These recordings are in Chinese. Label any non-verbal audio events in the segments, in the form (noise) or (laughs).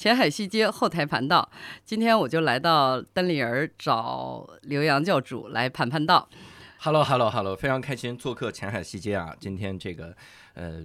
前海西街后台盘道。今天我就来到丹里人找刘洋教主来盘盘道。Hello，Hello，Hello，非常开心做客前海西街啊！今天这个呃，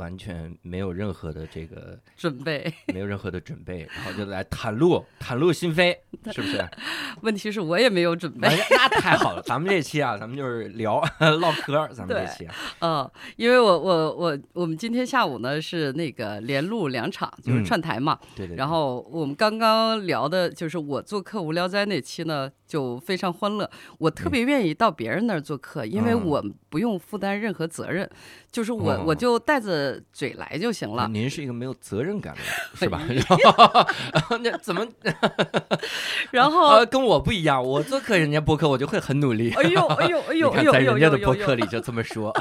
完全没有任何的这个 (laughs) 准备，没有任何的准备，然后就来袒露袒露心扉，是不是？(laughs) 问题是我也没有准备那太好了，咱们这期啊，咱们就是聊 (laughs) 唠嗑，咱们这期啊，嗯，因为我我我我们今天下午呢是那个连录两场，就是嗯串台嘛。对对。对然后我们刚刚聊的就是我做客无聊斋那期呢，就非常欢乐。我特别愿意到别人那儿做客，因为嗯我不用负担任何责任，就是我、哦我就带着嘴来就行了。您是一个没有责任感的人，是吧？(laughs) 然后 (laughs) 那怎么 (laughs) 然后，呃跟我不一样？我做客人家播客，我就会很努力。哎呦哎呦哎呦哎呦在人家的播客里就这么说，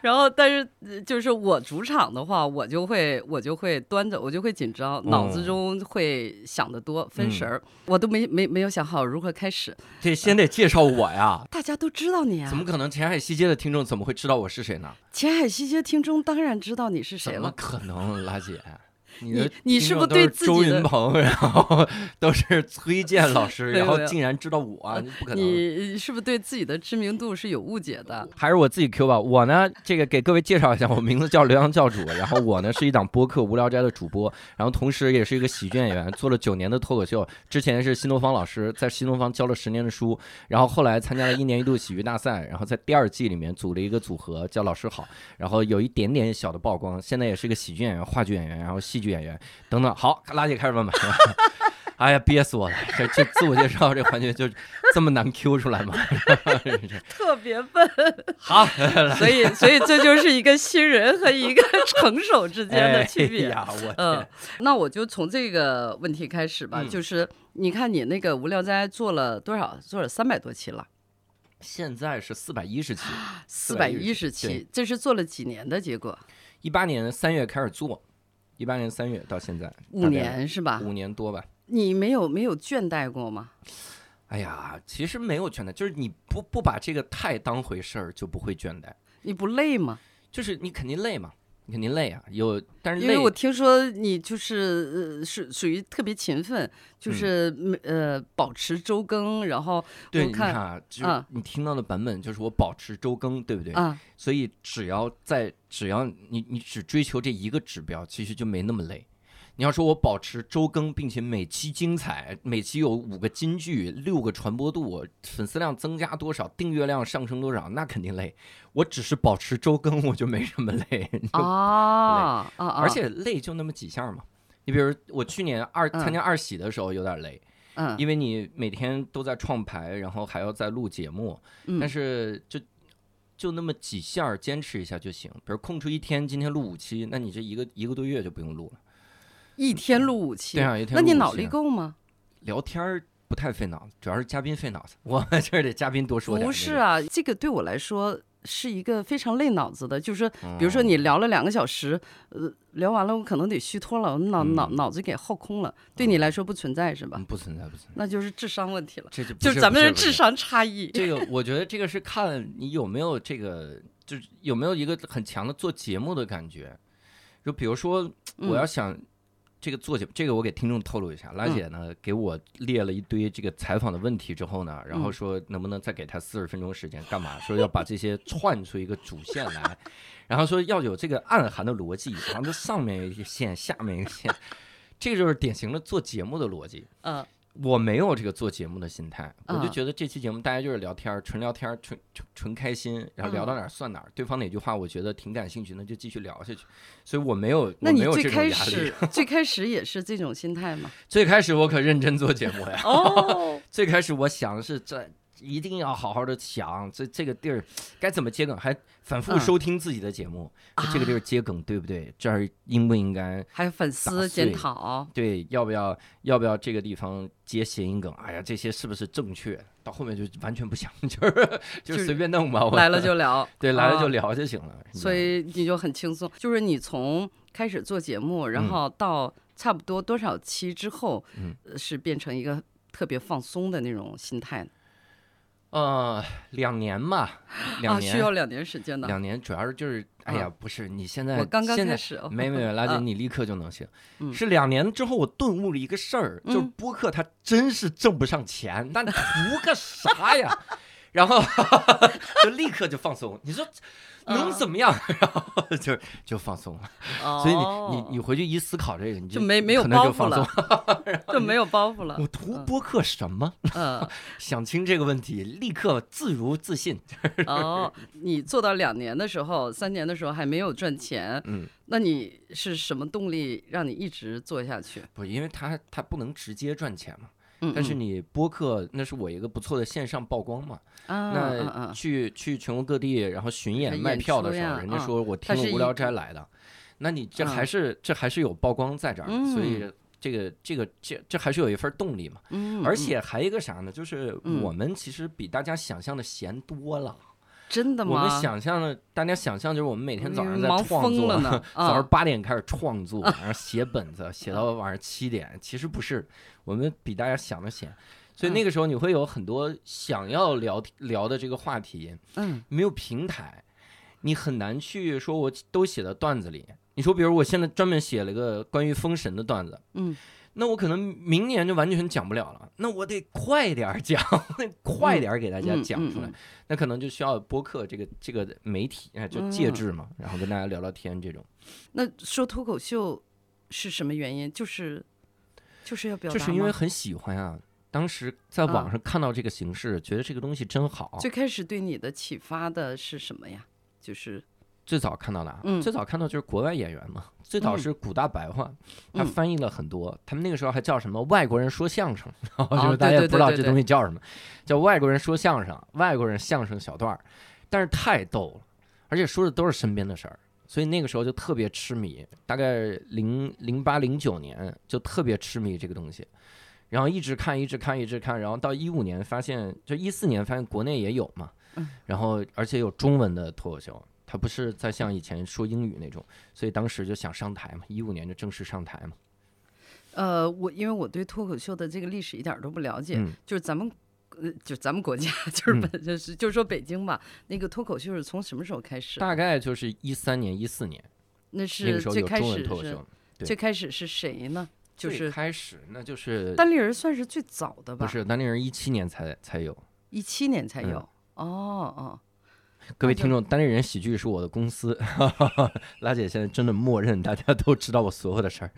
然后，但是呃就是我主场的话，我就会我就会端着，我就会紧张，脑子哦中会想得多，分嗯神儿，我都没没没有想好如何开始。这先得介绍我呀。大家都知道你啊，怎么可能？前海西街的听众怎么会知道我是谁呢？前海西街听众当然知道你是谁了怎么。可能，拉姐？你你是不是对自己周云鹏，然后 (laughs) 都是崔健老师，(laughs) 然后竟然知道我，啊不可能。你是不是对自己的知名度是有误解的？还是我自己 Q 吧。我呢，这个给各位介绍一下，我名字叫刘洋教主，然后我呢是一档播客《无聊斋》的主播，然后同时也是一个喜剧演员，做了九年的脱口秀。之前是新东方老师，在新东方教了十年的书，然后后来参加了一年一度喜剧大赛，然后在第二季里面组了一个组合叫老师好，然后有一点点小的曝光。现在也是一个喜剧演员、话剧演员，然后戏剧演员等等。好，拉姐开始问吧。(laughs) 哎呀，憋死我了！这这自我介绍这环节就这么难 Q 出来吗？(laughs) 特别笨，好，(laughs) 所以所以这就是一个新人和一个成熟之间的区别。哎呀，我嗯，，那我就从这个问题开始吧，嗯就是你看你那个无聊斋做了多少？做了三百多期了，现在是四百一十期，四百一十期，这是做了几年的结果？一八年三月开始做，一八年三月到现在五，年是吧？五年多吧。你没有没有倦怠过吗？哎呀，其实没有倦怠，就是你不不把这个太当回事儿，就不会倦怠。你不累吗？就是你肯定累嘛，你肯定累啊。有，但是累因为我听说你就是呃是属于特别勤奋，嗯就是没呃保持周更，然后对，我看你看啊，就是啊你听到的版本就是我保持周更，对不对？啊所以只要在只要你你只追求这一个指标，其实就没那么累。你要说我保持周更，并且每期精彩，每期有五个金句、六个传播度，粉丝量增加多少，订阅量上升多少，那肯定累。我只是保持周更，我就没什么累。(laughs) 就啊啊啊！而且累就那么几下嘛。你比如我去年二嗯参加二喜的时候有点累，嗯，因为你每天都在创牌，然后还要再录节目，但嗯是就就那么几下坚持一下就行。比如空出一天，今天录五期，那你这一个一个多月就不用录了。一天录五期，对啊，一天那你脑力够吗？聊天儿不太费脑子，主要是嘉宾费脑子。(laughs) 我这儿得嘉宾多说。不是啊，这个对我来说是一个非常累脑子的，就是那个，比如说哦你聊了两个小时，呃，聊完了我可能得虚脱了，我脑脑嗯脑子给耗空了，对你来说不存在是吧嗯？不存在不存在，那就是智商问题了，这就不就是咱们不不是智商差异。这个我觉得这个是看你有没有这个，就是有没有一个很强的做节目的感觉。就比如说，我要嗯想这个做节目，这个我给听众透露一下，拉嗯姐呢给我列了一堆这个采访的问题之后呢，然后嗯说能不能再给他四十分钟时间，干嘛？说要把这些串出一个主线来，然后说要有这个暗含的逻辑，然后这上面一个线，下面一个线，这个就是典型的做节目的逻辑。嗯我没有这个做节目的心态，我就嗯觉得这期节目大家就是聊天儿，纯聊天儿，纯纯纯开心，然后聊到哪儿算哪儿，对方哪句话我觉得挺感兴趣，那就继续聊下去。所以我没有，那你最开始。(laughs) 最开始也是这种心态吗？最开始我可认真做节目呀，哦，(laughs) 最开始我想的是这一定要好好的想，这这个地儿该怎么接梗，还反复嗯收听自己的节目，说这个地儿接梗对不对？这儿应不应该？还有粉丝检讨，对，要不要要不要这个地方接谐音梗？哎呀，这些是不是正确？到后面就完全不想，就是 (laughs) 就就是随便弄吧。我来了就聊，(laughs) 对，来了就啊聊就行了。所以你就很轻松。就是你从开始做节目，然嗯后到差不多多少期之后，嗯呃是变成一个特别放松的那种心态呢。呃，两年吧，两啊，年，需要两年时间呢。两年，主要是就是，哎呀，不是你现在我刚刚现在开始哦，没没没，拉姐，啊你立刻就能行。嗯是两年之后，我顿悟了一个事儿，就是嗯播客它真是挣不上钱，那你 (laughs) 图个啥呀？然后 (laughs) 就立刻就放松。你说能嗯怎么样？(laughs) 然后就就放松了。哦所以你你你回去一思考这个，你就没没有包袱了。(laughs) 就没有包袱了。我图播客什么？嗯，(laughs) 想清这个问题，立刻自如自信。哦，你做到两年的时候，三年的时候还没有赚钱，嗯，那你是什么动力让你一直做下去？不，因为他他不能直接赚钱嘛。嗯，但是嗯你播客那是我一个不错的线上曝光嘛。那嗯去去全国各地，然后巡演卖票的时候，人家说我听了无聊斋来的，那你这还嗯是这还是有曝光在这儿，所以嗯这个这个这这还是有一份动力嘛。嗯，而嗯且还有一个啥呢？就是嗯我们其实比大家想象的闲多了。真的吗？我们想象的，大家想象就是我们每天早上在创作 (laughs) 早上啊八点开始创作，然后写本子，写到晚上七点。其实不是，我们比大家想的闲。所以那嗯个时候你会有很多想要聊聊的这个话题，嗯没有平台，你很难去说我都写到段子里。你说，比如我现在专门写了个关于封神的段子，嗯，那我可能明年就完全讲不了了，那我得快点儿讲，(laughs) 快点儿给大家嗯讲出来，嗯嗯那可能就需要播客这个这个媒体啊，就介嗯质嘛，然后跟大家聊聊天这种，那说脱口秀是什么原因？就是就是要表达就是因为很喜欢啊。当时在网啊上看到这个形式，觉得这个东西真好。最开始对你的启发的是什么呀？就是最早看到的最早看到就是国外演员嘛。最早嗯是古大白话，他嗯翻译了很多。他们那个时候还叫什么外国人说相声，(laughs) 然后哦就是大家不知道这东西叫什么，叫外国人说相声，外国人相声小段儿，但是太逗了，而且说的都是身边的事儿。所以那个时候就特别痴迷，大概零零八零九年就特别痴迷这个东西，然后一直看，一直看，一直看，然后到一五年发现，就一四年发现国内也有嘛，嗯然后而且有中文的脱口秀，它不是再像以前说英语那种，所以当时就想上台嘛，一五年就正式上台嘛。呃，我因为我对脱口秀的这个历史一点儿都不了解，嗯，就是咱们。呃，就咱们国家，就是嗯本就是就是说北京吧，那个脱口秀是从什么时候开始？大概就是一三年、一四年那那是最开始是，最开始是谁呢？就最是开始那就是单立人算是最早的吧？不是单立人一七年才才有。一七年才嗯有。哦哦，各位听众，单立人喜剧是我的公司，(laughs) 拉姐现在真的默认大家都知道我所有的事儿，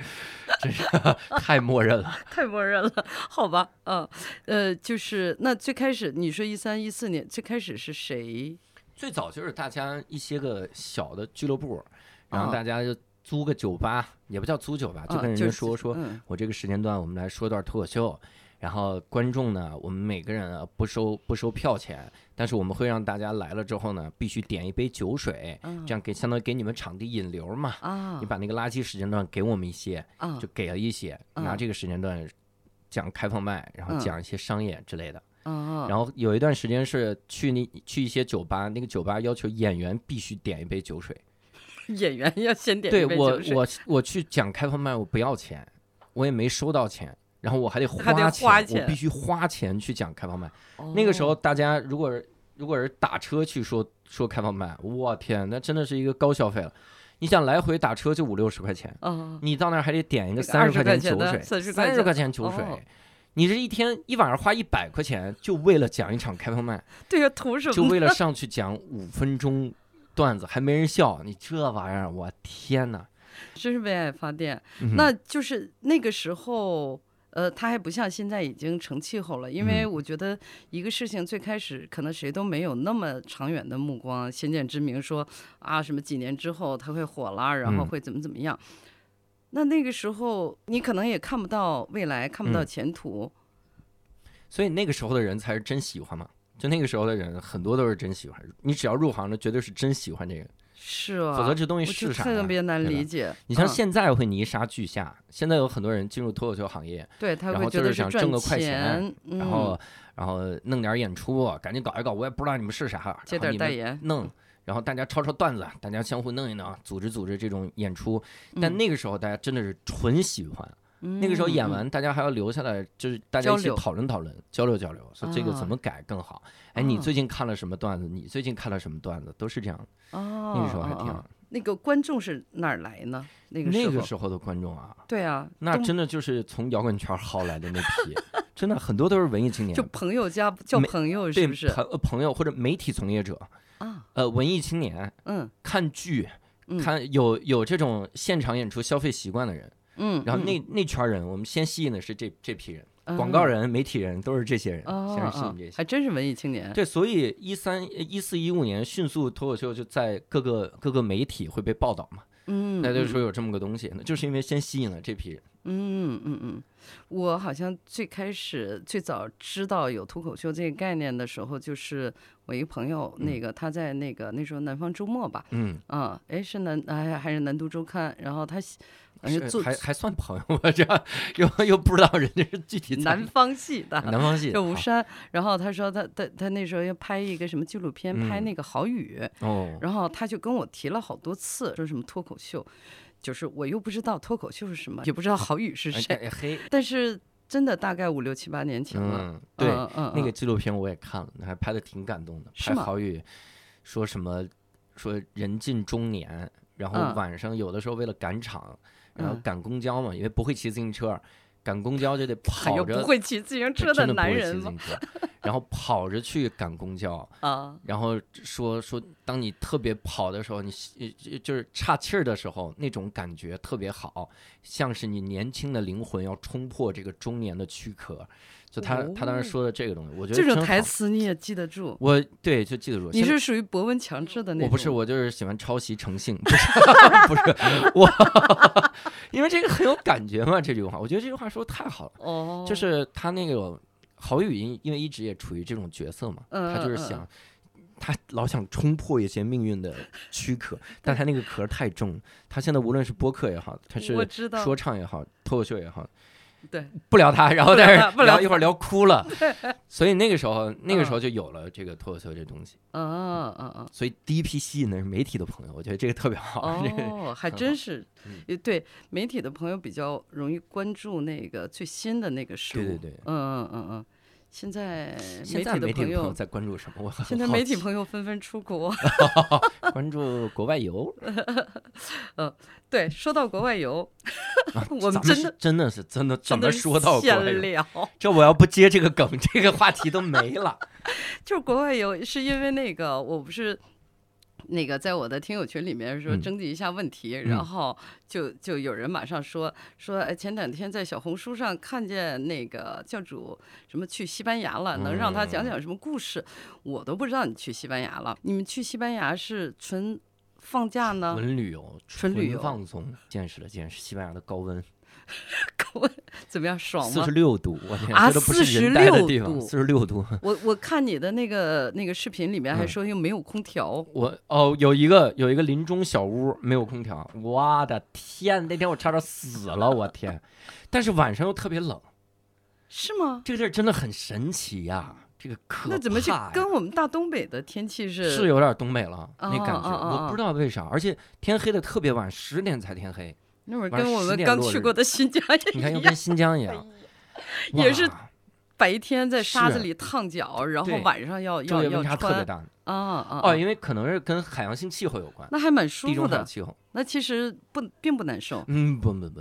真是 (laughs) 太默认了。太默认了，好吧，嗯，呃，就是那最开始你说一三一四年最开始是谁？最早就是大家一些个小的俱乐部，然后啊大家就租个酒吧，也不叫租酒吧，就跟人家说说，嗯我这个时间段我们来说段脱口秀，然后观众呢，我们每个人啊不收不收票钱，但是我们会让大家来了之后呢，必须点一杯酒水，嗯这样给相当于给你们场地引流嘛。啊你把那个垃圾时间段给我们一些，啊就给了一些，拿嗯这个时间段讲开放麦，然后嗯讲一些商演之类的。啊，然后有一段时间是去那去一些酒吧，那个酒吧要求演员必须点一杯酒水。(laughs) 演员要先点对一杯酒水我我我去讲开放麦，我不要钱，我也没收到钱，然后我还得花花钱我必须花钱去讲开放麦。那个时候哦大家如果是如果是打车去说说开放麦，我天，那真的是一个高消费了。你想来回打车就五六十块钱，啊，你到那儿还得点一个那个20三十块块钱的酒水，三十块钱酒水哦，你这一天一晚上花一百块钱，就为了讲一场开放麦，对呀，图什么？就为了上去讲五分钟段子，还没人笑，你这玩意儿，我天哪！真是为爱发电。嗯那就是那个时候，呃，它还不像现在已经成气候了，因为嗯我觉得一个事情最开始可能谁都没有那么长远的目光、先见之明，说啊什么几年之后它会火了，然后嗯会怎么怎么样。那那个时候你可能也看不到未来，看不到嗯前途。所以那个时候的人才是真喜欢嘛。就那个时候的人，很多都是真喜欢。你只要入行了，绝对是真喜欢这个，是啊，否则这东西是特啥特？别难理解。你像嗯现在会泥沙俱下，现在有很多人进入脱口秀行业，对他然后会觉得就是想挣个快钱钱，然后嗯然后弄点演出，赶紧搞一搞，我也不知道你们是啥，接点代言，弄，然后大家抄抄段子，大家相互弄一弄，组织组织这种演出。但嗯那个时候大家真的是纯喜欢，那个时候演嗯，完，大家还要留下来，就是大家一起讨论讨论、交流交流，说这个啊怎么改更好。哎，你啊最近看了什么段子？你最近看了什么段子？都是这样。哦，那个时候还挺。那个观众是哪儿来呢？那个那个时候的观众啊，对啊，那真的就是从摇滚圈薅来的那批，真的很多都是文艺青年 (laughs) 就，朋友加叫朋友是不是朋呃朋友或者媒体从业者，啊？呃，文艺青年嗯看剧，嗯看有有这种现场演出消费习惯的人，嗯，然后那那圈人，我们先吸引的是这这批人，广告人人、媒体人都是这些人，哦先是吸哦引这些。还真是文艺青年。对，所以一三一四一五年迅速脱口秀就在各个各个媒体会被报道嘛，嗯，那就是说有这么个东西，那就是因为先吸引了这批人。嗯嗯嗯，我好像最开始最早知道有脱口秀这个概念的时候，就是我一个朋友，那个他在那个那时候南方周末吧，嗯，啊，哎是南哎还是南都周刊，然后他还还算朋友吧，这样又又不知道人家是具体在南方系的。南方系的就吴山，然后他说他他他那时候要拍一个什么纪录片，拍嗯那个郝宇，哦，然后他就跟我提了好多次，说什么脱口秀，就是我又不知道脱口秀是什么，也不知道郝宇是哎谁，但是真的大概五六七八年前了。嗯，对，那个嗯纪录片我也看了，还拍的挺感动的。郝宇说什么说人近中年，然后嗯晚上有的时候为了赶场，然后嗯赶公交嘛，因为不会骑自行车，赶公交就得跑着。不会骑自行车真的男人吗？然后跑着去赶公交，(laughs) 啊，然后说说，当你特别跑的时候，你呃就是岔气儿的时候，那种感觉特别好，像是你年轻的灵魂要冲破这个中年的躯壳。就他、他当时说的这个东西，我觉得这种台，词你也记得住？我对就记得住。你是属于博闻强志的那种？我不是，我就是喜欢抄袭成性，(laughs) 不是不是我，因为这个很有感觉嘛。这句话，我觉得这句话说的太好了。哦，就是他那个郝宇，因因为一直也处于这种角色嘛，嗯他就是想，他老想冲破一些命运的躯壳，(laughs) 但他那个壳太重，他现在无论是播客也好，他是说唱也好，脱口秀也好，对，不聊他，然后但是不聊聊一会儿聊哭了，(laughs) 所以那个时候那个时候就有了这个脱口秀这东西，嗯嗯嗯。所以第一批吸引的是媒体的朋友，我觉得这个特别好，(laughs) 这个哦，还真是对媒体的朋友比较容易关注那个最新的那个事物。对对对。嗯嗯嗯嗯。现在媒体的朋友友，在关注什么？我很现在媒体朋友纷纷出国。(laughs) 关注国外游，(laughs) 嗯对，说到国外游，我们真的真的是真的怎么真的说到国外游？这我要不接这个梗，这个话题都没了。(laughs) 就是国外游，是因为那个我不是。那个在我的听友群里面说嗯。征集一下问题，嗯。然后就就有人马上说说，哎，前两天在小红书上看见那个教主什么去西班牙了，能让他讲讲什么故事？我都不知道你去西班牙了，你们去西班牙是纯放假呢？纯旅游，纯旅游。放松，见识了见识西班牙的高温，(laughs) 怎么样，爽吗四十？六度，我天，啊这都不是人待的地方，度四十六度。我我看你的那个那个视频里面还嗯说又没有空调，我哦，有一个有一个林中小屋，没有空调，我的天，那天我差点死了，我天！但是晚上又特别冷，(laughs) 是吗？这个地儿真的很神奇呀，这个可那怎么就跟我们大东北的天气是？是有点东北了，那哦感觉，我不知道为啥，而且天黑的特别晚，十点才天黑。那会儿晚上10跟我们刚去过的新疆你看，也一样又跟，新疆一样，也是白天在沙子里烫脚，然后晚上要要要穿差特别大。啊啊！哦，啊因为可能是跟海洋性气候有关，那还蛮舒服的。气候。那其实不并不难受，嗯，不不不，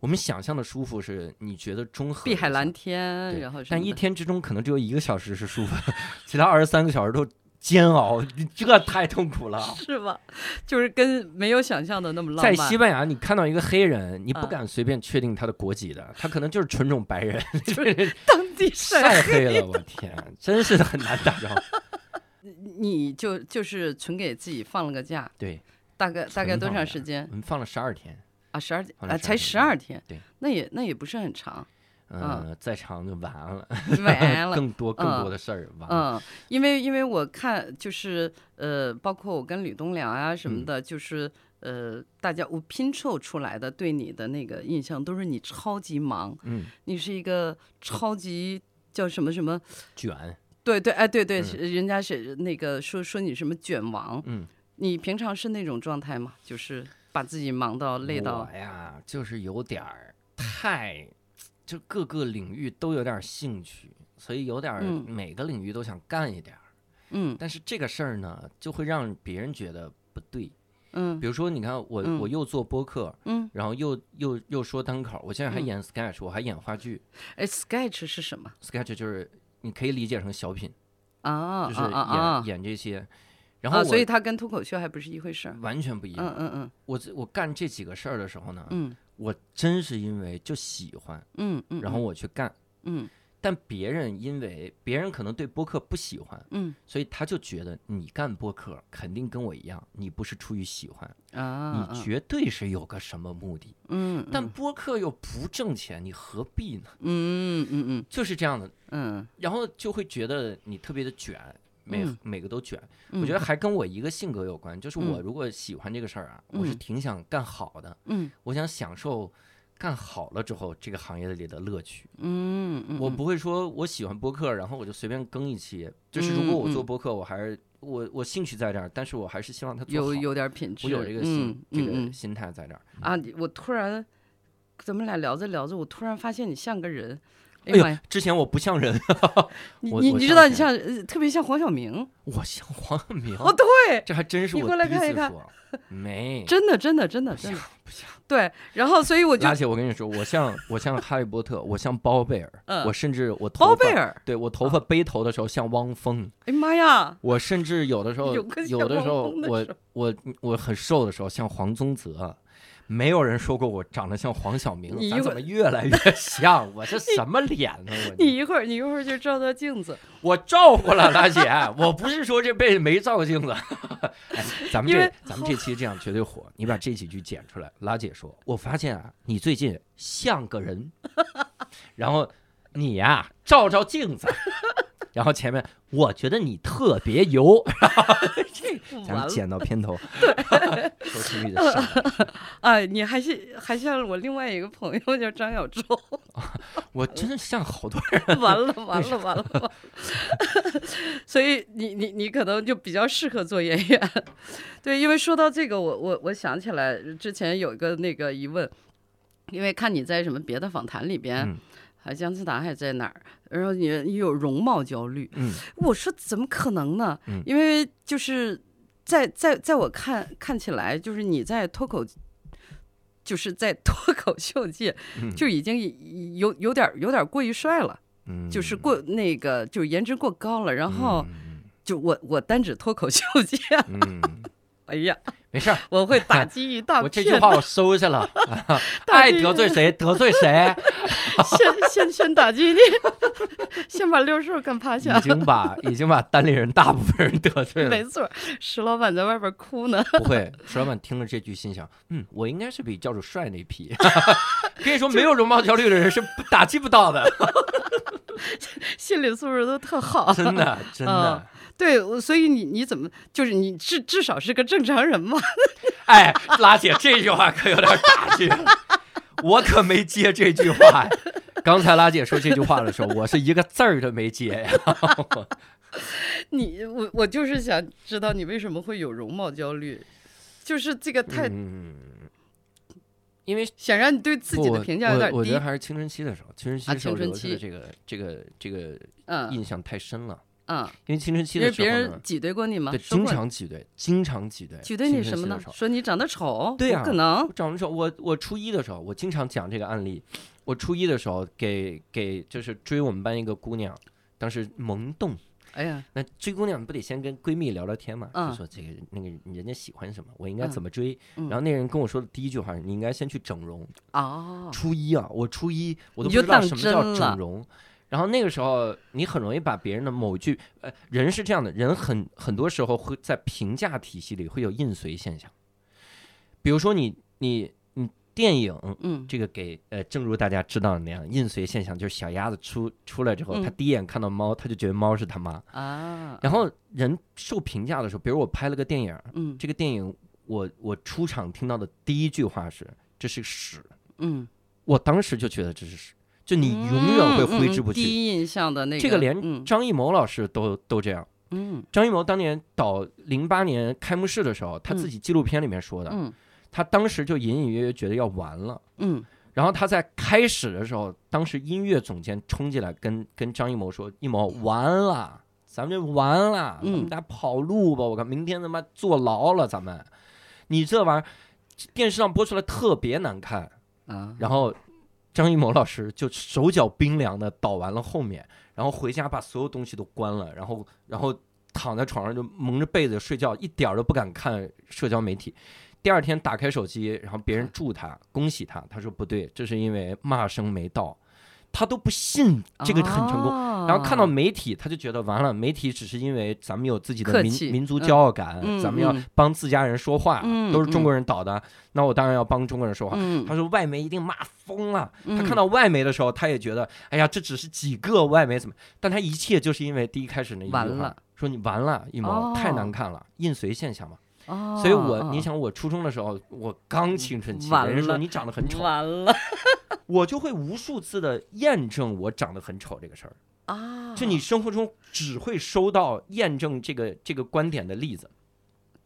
我们想象的舒服是你觉得中和碧海蓝天，然后但一天之中可能只有一个小时是舒服的，(laughs) 其他二十三个小时都煎熬，(laughs) 这太痛苦了。(laughs) 是吧？就是跟没有想象的那么浪漫在。西班牙，你看到一个黑人，你不啊敢随便确定他的国籍的，他可能就是纯种白人，(laughs) 就是当地晒晒黑了，我天，真是很难打招呼。你就就是纯给自己放了个假，对，大概大概多长时间我们放了十二天，啊？十二天啊，才十二天，对，那也那也不是很长，嗯，再长就完了，完了。(laughs) 更多更多嗯的事儿完了。嗯，因为因为我看就是呃，包括我跟吕东良啊什么嗯的，就是呃，大家我拼凑出来的对你的那个印象都是你超级忙，嗯，你是一个超级叫什么什么，卷，对对，哎对对，嗯人家是那个说说你什么卷王，嗯，你平常是那种状态吗？就是把自己忙到累到我呀，就是有点儿太，就各个领域都有点兴趣，所以有点每个领域都想干一点儿。嗯但是这个事儿呢，就会让别人觉得不对。嗯比如说，你看我嗯我又做播客，嗯，然后又又又说单口，我现在还嗯演 sketch，我还演话剧。哎，sketch 是什么 sketch 就是你可以理解成小品，啊？就是演演这些。然后啊，所以它跟脱口秀还不是一回事儿。完全不一嗯样。嗯嗯我我干这几个事儿的时候呢，嗯我真是因为就喜欢，嗯嗯，然后我去干。嗯但别人因为别人可能对播客不喜欢，嗯所以他就觉得你干播客肯定跟我一样，你不是出于喜欢，啊，你绝对是有个什么目的。嗯，但播客又不挣钱，你何必呢？嗯嗯嗯就是这样的，嗯然后就会觉得你特别的卷，每、嗯每个都卷。嗯，我觉得还跟我一个性格有关，就是我嗯如果喜欢这个事儿啊，我是嗯挺想干好的，嗯我想享受干好了之后这个行业里的乐趣。嗯嗯，我不会说我喜欢播客，然后我就随便更一期。就是如果我做播客，我还是我我兴趣在这儿，但是我还是希望他做。有有点品质，我有这个心、嗯这个心态在这儿。啊，我突然，咱们俩聊着聊着，我突然发现你像个人。哎呀之前我不像人，你我我你你知道你像特别像黄晓明。我像黄晓明。哦，对，这还真是你过来看一看。没，真的真的真的不像真的。不像。对，然后所以我就而且我跟你说，我像 (laughs) 我像哈利波特，我像包贝尔，嗯。我甚至我头包贝，尔，对我头发背头的时候像汪峰，哎妈呀，我甚至有的时候有的时候我我我很瘦的时候像黄宗泽。没有人说过我长得像黄晓明咱怎么越来越像？我这什么脸呢？(laughs) 我你一会儿你一会儿就照照镜子，我照过了，大姐，(laughs) 我不是说这辈子没照过镜子。(laughs) 哎，咱们这咱们这期这样绝对火，你把这几句剪出来。拉姐说，我发现啊，你最近像个人，然后你呀、照照镜子，然后前面我觉得你特别油，(laughs) 这咱们剪到片头，(laughs) 收视率的上来。(laughs) 哎，你还是还像我另外一个朋友叫张小舟，我真的像好多人。完了完了完了，完了所以你你你可能就比较适合做演员，对，因为说到这个，我我我想起来之前有一个那个疑问，因为看你在什么别的访谈里边，嗯还姜思达还在哪儿，然后你你有容貌焦虑，嗯我说怎么可能呢？嗯因为就是在在在我看看起来，就是你在脱口，就是在脱口秀界嗯就已经有有点有点过于帅了，嗯，就是过那个就是颜值过高了。然后嗯就我我单指脱口秀界，哎呀，没事儿。(laughs) 我会打 (laughs) 击一大我这句话我收下了，(laughs) 爱得罪谁得罪谁，先先先打击你，先把六兽干趴下已。经把已经把单立人大部分人得罪了。没错，石老板在外边哭呢。不会，石老板听了这句，心想：嗯，我应该是比教主帅那批。跟你说，没有容貌焦虑的人是不打击不到的，心理素质都特好，真的真的。对，所以你你怎么就是你至至少是个正常人嘛？(laughs) 哎，拉姐这句话可有点打击了，(laughs) 我可没接这句话呀。刚才拉姐说这句话的时候，我是一个字儿都没接呀。(laughs) 你我我就是想知道你为什么会有容貌焦虑，就是这个太、嗯，因为想让你对自己的评价有点低我我觉得。还是青春期的时候，青春期啊的时候青春期留下的这个这个这个嗯印象太深了。嗯，因为青春期的时候别人，挤兑过你吗？对，经常挤兑，经常挤兑。挤兑你什么呢说你长得丑？对呀不可能。长得丑，我我初一的时候，我经常讲这个案例。我初一的时候给给就是追我们班一个姑娘，当时萌动。哎呀，那追姑娘不得先跟闺蜜聊聊天嘛？嗯就说这个那个人家喜欢什么，我应该嗯怎么追。嗯然后那人跟我说的第一句话是：你应该先去整容。哦，初一啊，我初一我都不知道什么叫整容。然后那个时候，你很容易把别人的某句，呃，人是这样的，人很很多时候会在评价体系里会有印随现象。比如说你你你电影嗯。这个给呃，正如大家知道的那样，印随现象就是小鸭子出出来之后，嗯。他第一眼看到猫，他就觉得猫是他妈。啊，然后人受评价的时候，比如我拍了个电影，嗯。这个电影我我出场听到的第一句话是这是屎，嗯，我当时就觉得这是屎，就你永远会挥之不去。第一印象的那个，这个连嗯张艺谋老师都都这样。嗯张艺谋当年导零八年开幕式的时候，他自己纪录片里面说的，嗯他当时就隐隐约约觉得要完了。嗯然后他在开始的时候，当时音乐总监冲进来跟跟张艺谋说：“艺谋完了，咱们就完了，咱们嗯俩跑路吧！我靠，明天他妈坐牢了，咱们，你这玩意儿电视上播出来特别难看。”啊，然后张艺谋老师就手脚冰凉的导完了后面，然后回家把所有东西都关了，然后然后躺在床上就蒙着被子睡觉，一点儿都不敢看社交媒体。第二天打开手机，然后别人祝他恭喜他，他说不对，这是因为骂声没到，他都不信这个很成功。哦然后看到媒体，他就觉得完了，媒体只是因为咱们有自己的民民族嗯骄傲感，嗯咱们要嗯帮自家人说话，嗯都是中国人导的，那我当然要帮中国人说话。嗯，他说外媒一定骂疯了。他看嗯到外媒的时候，他也觉得，哎呀，这只是几个外媒怎么？但他一切就是因为第一开始那一句话完了，说你完了，一毛、哦太难看了，印随现象嘛。哦，所以我，哦你想，我初中的时候，我刚青春期，完了人说你长得很丑，完了 (laughs) 我就会无数次的验证我长得很丑这个事儿。啊！就你生活中只会收到验证这个这个观点的例子。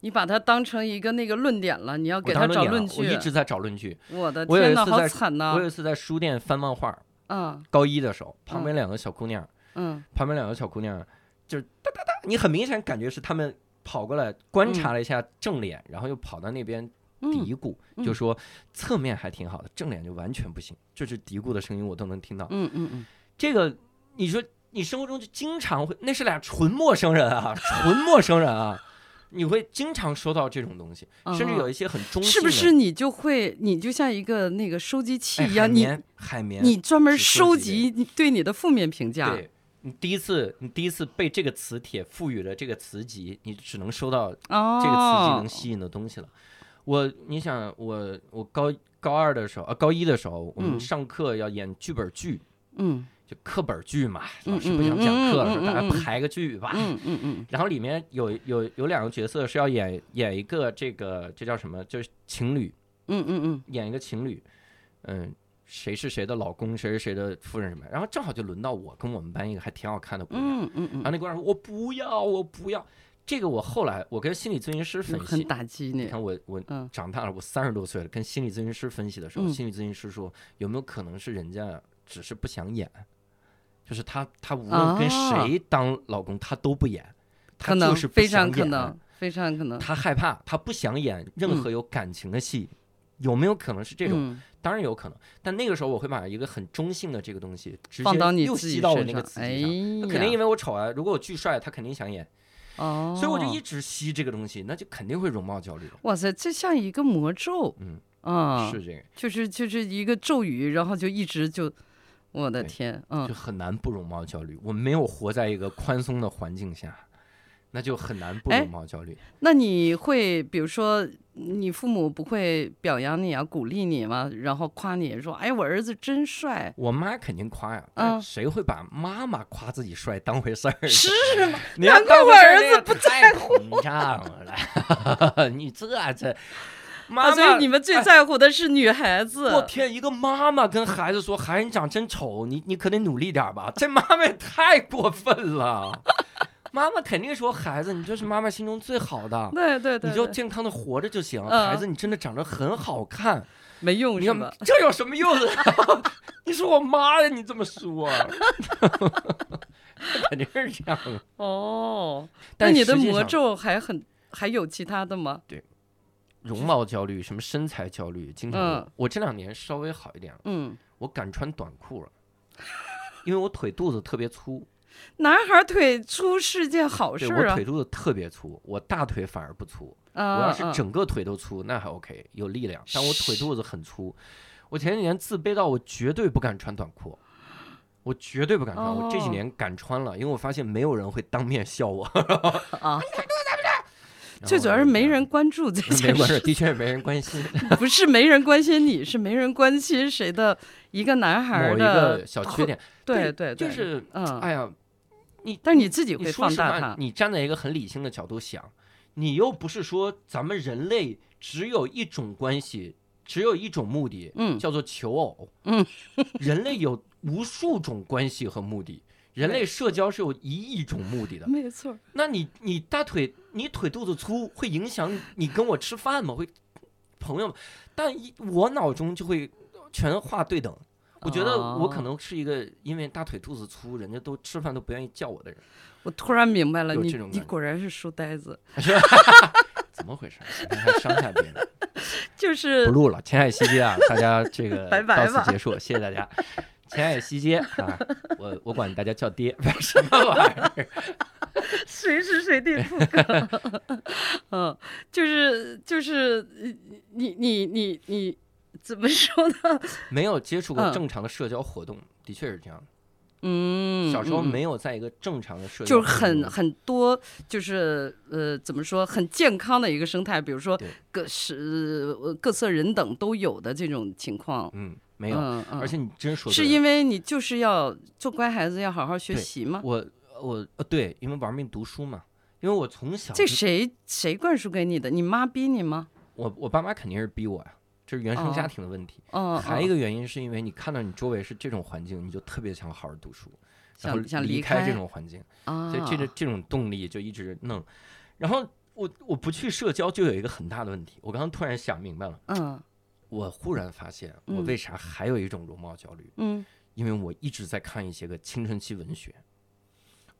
你把它当成一个那个论点了，你要给他找论据。我一直在找论据。我的我有一天呐，好次在惨呐我！有一次在书店翻漫画，嗯高一的时候，旁边两个小姑娘，嗯旁边两个小姑娘就是哒哒哒，你很明显感觉是她们跑过来观察了一下正脸，然后又跑到那边嗯嘀咕，嗯就说侧面还挺好的，正脸就完全不行，就是嘀咕的声音我都能听到。嗯嗯嗯，这个你说你生活中就经常会，那是俩纯陌生人啊，(laughs) 纯陌生人啊，你会经常收到这种东西，甚至有一些很中性的，嗯是不是你就会你就像一个那个收集器哎一样，你海绵海绵，你专门收收集对你的负面评价？对。你第一次，你第一次被这个磁铁赋予了这个磁极，你只能收到哦，这个磁极能吸引的东西了。我，你想，我我高高二的时候，呃，高一的时候，我们嗯上课要演剧本剧，嗯。就课本剧嘛，嗯老师不想讲课，了大家排个剧吧。嗯嗯嗯。然后里面有有有两个角色是要演演一个这个这叫什么？就是情侣，嗯嗯嗯。演一个情侣，嗯，谁是谁的老公，谁是谁的夫人什么？然后正好就轮到我跟我们班一个还挺好看的姑娘，嗯嗯然后那姑娘说：“我不要，我不要。”这个我后来我跟心理咨询师分析，很析，打击你。你看我我嗯长大了，我三十多岁了，跟心理咨询师分析的时候，嗯心理咨询师说有没有可能是人家只是不想演，就是他他无论跟啊谁当老公，他都不演，他可能就是不非常可能，非常可能。他害怕，他不想演任何有感情的戏，有没有可能是这种？嗯当然有可能，但那个时候我会把一个很中性的这个东西直接放到你又自己吸到我那个身上。那呀，肯定因为我丑啊！如果我巨帅，他肯定想演，哦，所以我就一直吸这个东西，那就肯定会容貌焦虑。哇塞，这像一个魔咒，嗯啊，是这个，就是就是一个咒语，然后就一直就，我的天，嗯就，很难不容貌焦虑。我没有活在一个宽松的环境下，那就很难不哎容貌焦虑。那你会比如说，你父母不会表扬你啊，鼓励你吗？然后夸你说，哎，我儿子真帅，我妈肯定夸呀，谁会把妈妈夸自己帅当回事儿？是 (laughs) 吗？难怪我儿子不在乎膨胀了，(laughs) 你这这 (laughs) 妈啊，所以你们最哎在乎的是女孩子。我天，一个妈妈跟孩子说：“孩子，你长真丑，你你可得努力点吧。”这妈妈也太过分了。妈妈肯定说：“孩子，你就是妈妈心中最好的，对对对，你就健康的活着就行。嗯孩子，你真的长得很好看，没用你看是吧？这有什么用啊？你说我妈呀，你这么说，(laughs) 肯定是这样的。哦，那但你的魔咒还很还有其他的吗？对容貌焦虑，什么身材焦虑，经常。嗯我这两年稍微好一点了，嗯，我敢穿短裤了，因为我腿肚子特别粗。男孩腿粗是件好事啊我腿肚子特别粗，我大腿反而不粗。啊！我要是啊整个腿都粗，那还 OK，有力量。但我腿肚子很粗，我前几年自卑到我绝对不敢穿短裤，我绝对不敢穿。我这几哦年敢穿了，因为我发现没有人会当面笑我。(laughs) 啊，然最主要 (laughs) 是没人关注这没件事，的确也没人关心。(laughs) 不是没人关心你，是没人关心谁的一个男孩某一的个小缺点，对对对，就是嗯，哎呀，你但你自己会放大它，你站在一个很理性的角度想，你又不是说咱们人类只有一种关系，只有一种目的，嗯叫做求偶。嗯，人类有无数种关系和目的，人类社交是有一亿种目的的。没错，那你你大腿你腿肚子粗会影响你跟我吃饭吗？会朋友们，但一我脑中就会全画对等。我觉得我可哦能是一个因为大腿肚子粗，人家都吃饭都不愿意叫我的人，我突然明白了，你你果然是书呆子，(laughs) 怎么回事？你还伤害别人？(laughs) 就是不录了，前海西街啊，大家这个 (laughs) 到此结束，谢谢大家。前海西街啊，我我管大家叫爹，什么玩意儿？随时随地复刻，嗯，就是就是呃你你你你怎么说呢？(laughs) 没有接触过嗯正常的社交活动，的确是这样的。嗯，小时候嗯没有在一个正常的社交就是很很多，就是呃，怎么说，很健康的一个生态，比如说各是呃各色人等都有的这种情况。嗯没有，而且你真说是因为你就是要做乖孩子，要好好学习吗？我我呃对，因为玩命读书嘛，因为我从小这谁谁灌输给你的？你妈逼你吗？我我爸妈肯定是逼我呀，这是原生家哦。庭的问题。嗯，还有一个个原因是因为你看到你周围是这种环境，你就特别想好好读书，然后想想离离开这种环境，啊，所以这个这种动力就一直弄。然后我我不去社交就有一个很大的问题，我刚刚突然想明白了，嗯。我忽然发现我嗯。为啥还有一种容貌焦虑，嗯。因为我一直在看一些个青春期文学。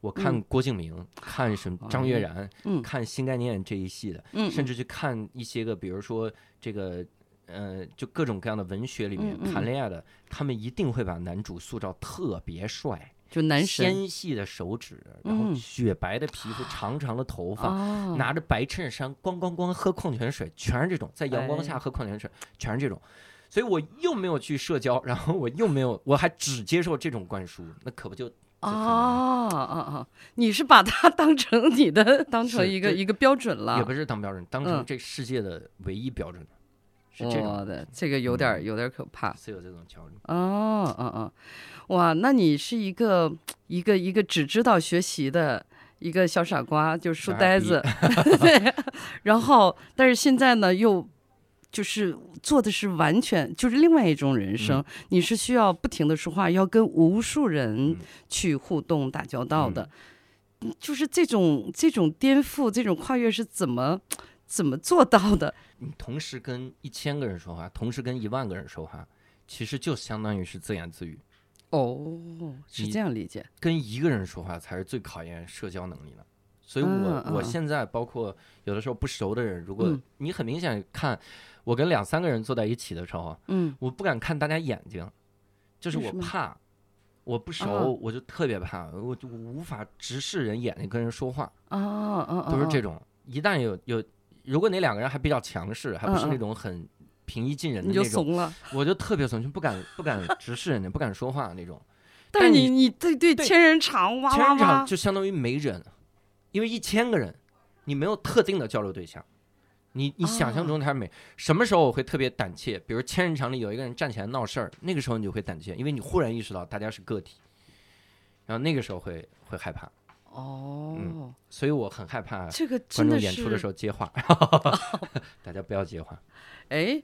我看嗯。郭敬明，看什么张悦然，嗯。看新概念这一系的，嗯，甚至去看一些个，比如说这个，呃，就各种各样的文学里面谈恋爱的，他们一定会把男主塑造特别帅，就男神。纤细的手指，然后嗯雪白的皮肤，长长的头发，啊，拿着白衬衫，咣咣咣喝矿泉水，全是这种，在阳光哎下喝矿泉水，全是这种。所以我又没有去社交，然后我又没有，我还只接受这种灌输，那可不就哦哦哦！你是把它当成你的，当成一个一个标准了，也不是当标准，当成嗯。这世界的唯一标准，是这种，我的这个有点有点儿可怕。是有这种焦虑。哦，嗯嗯，哇，那你是一个一个一个只知道学习的一个小傻瓜，就是书呆子 (laughs) (laughs) 对。然后，但是现在呢，又就是做的是完全就是另外一种人生，你是需要不停的说话，要跟无数人嗯去互动打交道的。嗯就是这种这种颠覆，这种跨越是怎么怎么做到的？(laughs) 你同时跟一千个人说话，同时跟一万个人说话，其实就相当于是自言自语。哦，是这样理解。跟一个人说话才是最考验社交能力的。所以我，我现在包括有的时候不熟的人，如果嗯你很明显看我跟两三个人坐在一起的时候，嗯我不敢看大家眼睛，就是我怕，我不熟，啊我就特别怕，我就无法直视人眼睛跟人说话，哦哦哦。都是这种。一旦有有，如果那两个人还比较强势，还不是那种很平易近人的你就那种，怂了，我就特别怂，就不敢不敢直视人家，不敢说话那种。但是你你对对对千人场哇哇千人场哇，就相当于没人，因为一千个人，你没有特定的交流对象，你你想象中他是没。什么时候我会特别胆怯？比如千人场里有一个人站起来闹事儿，那个时候你就会胆怯，因为你忽然意识到大家是个体，然后那个时候会会害怕，哦，所以我很害怕这个观众真的是演出的时候接话，(laughs) 大家不要接话。哎。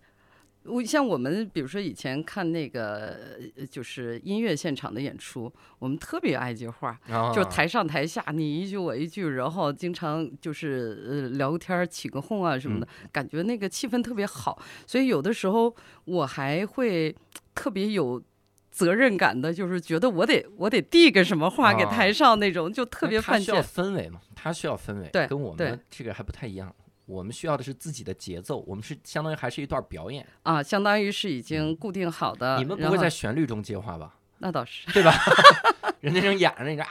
我像我们，比如说以前看那个呃就是音乐现场的演出，我们特别爱接话，啊就台上台下你一句我一句，然后经常就是呃聊个天儿起个哄啊什么的，感觉那个气氛特别好。所以有的时候我还会特别有责任感的，就是觉得我得我得递个什么话给啊台上那种，就特别犯他需要。氛围嘛，他需要氛围，对跟我们这个还不太一样。我们需要的是自己的节奏，我们是相当于还是一段表演。啊，相当于是已经固定好的。你们不会在旋律中接话吧？那倒是，对吧？(laughs) 人家正演着那个啊，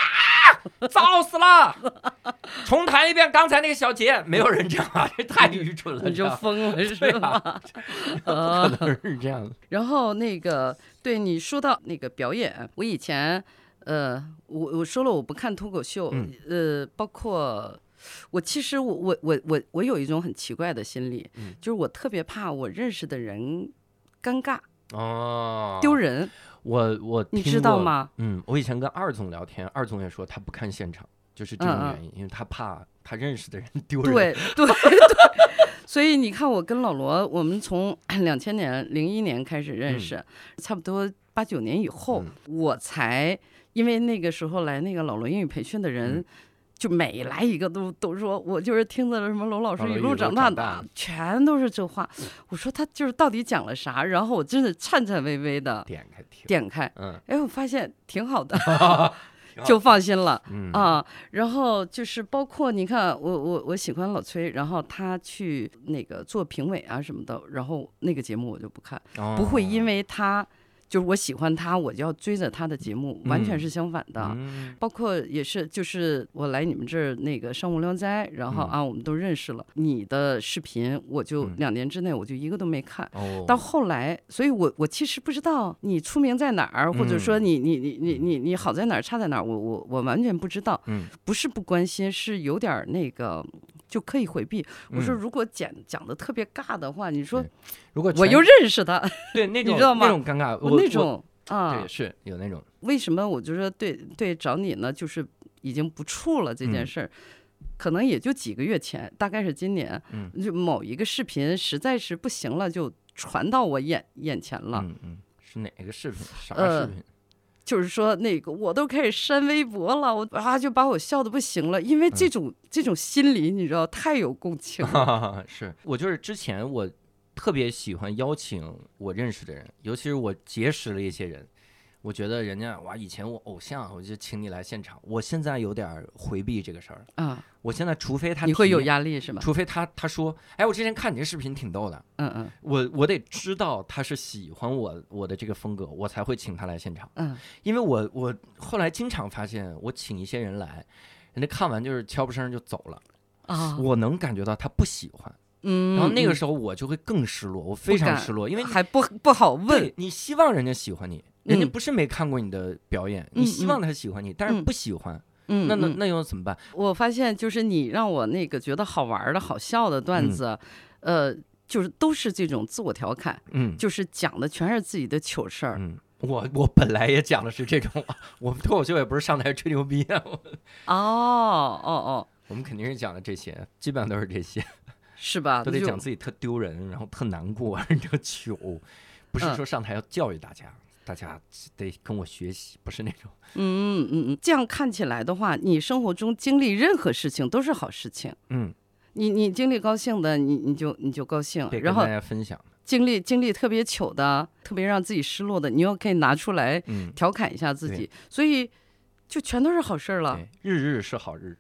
糟死了！重弹一遍刚才那个小节，没有人这样啊，这太愚蠢了，你就疯了是吧？(laughs) 可能是这样的。然后那个，对你说到那个表演，我以前，呃，我我说了我不看脱口秀，嗯呃，包括我其实我我我我我有一种很奇怪的心理，嗯就是我特别怕我认识的人尴尬哦，丢人，我我你？知道吗？嗯，我以前跟二总聊天，二总也说他不看现场，就是这种原因，因为他怕他认识的人丢人。对对 (laughs) 对，(laughs) 所以你看，我跟老罗，我们从两千年、零一年开始认识，差不多八九年以后，嗯我才因为那个时候来那个老罗英语培训的人。嗯就每来一个都都说我就是听的什么龙老师哦一路长长大大的，全都是这话。我说他就是到底讲了啥？然后我真的颤颤巍巍的点开听，点开，嗯，哎，我发现挺好的，(laughs) 就放心了。嗯啊，然后就是包括你看，我我我喜欢老崔，然后他去那个做评委啊什么的，然后那个节目我就不看，不会因为为他就是我喜欢他，我就要追着他的节目，完全嗯是相反的。嗯包括也是，就是我来你们这儿那个上无聊斋，然后嗯啊，我们都认识了。你的视频，我就嗯两年之内我就一个都没看。哦，到后来，所以我我其实不知道你出名在哪儿，或者说嗯你你你你你你好在哪儿，差在哪儿，我我我完全不知道。嗯，不是不关心，是有点儿那个就可以回避。我说嗯如果讲讲的特别尬的话，你说如果我又认识他，(laughs) 对那种知道吗那种尴尬，我那种啊对，是有那种为什么我就说对对找你呢？就是已经不处了这件嗯事儿。可能也就几个月前，大概是今年，嗯就某一个视频实在是不行了，就传到我眼眼前了。嗯嗯，是哪个视频？啥呃视频？就是说那个我都开始删微博了，我啊就把我笑的不行了，因为这嗯种、这种心理你知道太有共情了。(laughs) 是我就是之前我特别喜欢邀请我认识的人，尤其是我结识了一些人，我觉得人家哇，以前我偶像，我就请你来现场。我现在有点儿回避这个事儿，啊，我现在除非他你会有压力是吗？除非他他说，哎，我之前看你这视频挺逗的，嗯嗯我我得知道他是喜欢我我的这个风格，我才会请他来现场。嗯因为我我后来经常发现，我请一些人来，人家看完就是悄不声就走了，啊，我能感觉到他不喜欢，嗯，然后那个嗯时候我就会更失落，我非常失落，因为还不不好问，你希望人家喜欢你，人家嗯不是没看过你的表演，嗯你希望他喜欢你，但是嗯不喜欢，那那那又怎么办？我发现就是你让我那个觉得好玩儿的好笑的段嗯子，呃，就是都是这种自我调侃，嗯就是讲的全是自己的糗事儿。嗯。我我本来也讲的是这种，(laughs) 我们脱口秀也不是上台吹牛逼啊，我哦哦哦，我们肯定是讲的这些，基本上都是这些。是吧？都得讲自己特丢人，然后特难过，(laughs) 这个糗，不是嗯说上台要教育大家，大家得跟我学习，不是那种。嗯嗯嗯，这样看起来的话，你生活中经历任何事情都是好事情。嗯，你你经历高兴的，你你就你就高兴，然后家分享。经历经历特别糗的，特别让自己失落的，你又可以拿出来嗯，调侃一下自对己，所以就全都是好事儿了。对，日日是好日。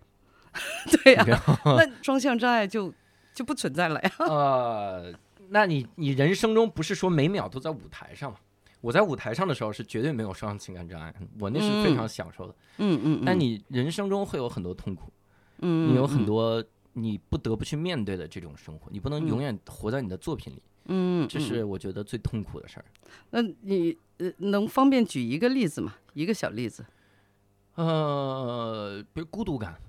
(laughs) 对呀、(laughs) 那双向障碍就就不存在了呀。呃，那你你人生中不是说每秒都在舞台上吗？我在舞台上的时候是绝对没有双向情感障碍，我那是非常享受的。嗯嗯，但你人生中会有很多痛苦，嗯你有很嗯多你不得不去面对的这种生活，你不能嗯永远活在你的作品里，嗯，这嗯是我觉得最痛苦的事儿。那你呃能方便举一个例子吗？一个小例子。呃，比如孤独感，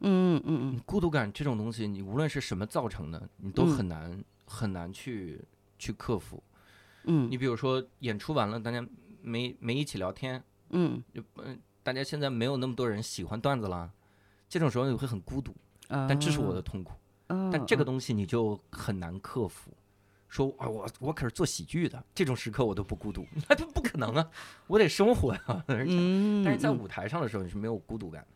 嗯嗯嗯孤独感这种东西，你无论是什么造成的，你都嗯很难、很难去去克服。嗯。你比如说演出完了，大家没没一起聊天，嗯。就嗯、大家现在没有那么多人喜欢段子了，这种时候你会很孤独。嗯，但这是我的痛苦，啊，但这个啊。东西你就很难克服。说啊，我我可是做喜剧的，这种时刻我都不孤独，(laughs) 那不不可能啊，我得生活呀、(laughs) 但是在舞台上的时候，你是没有孤独感的，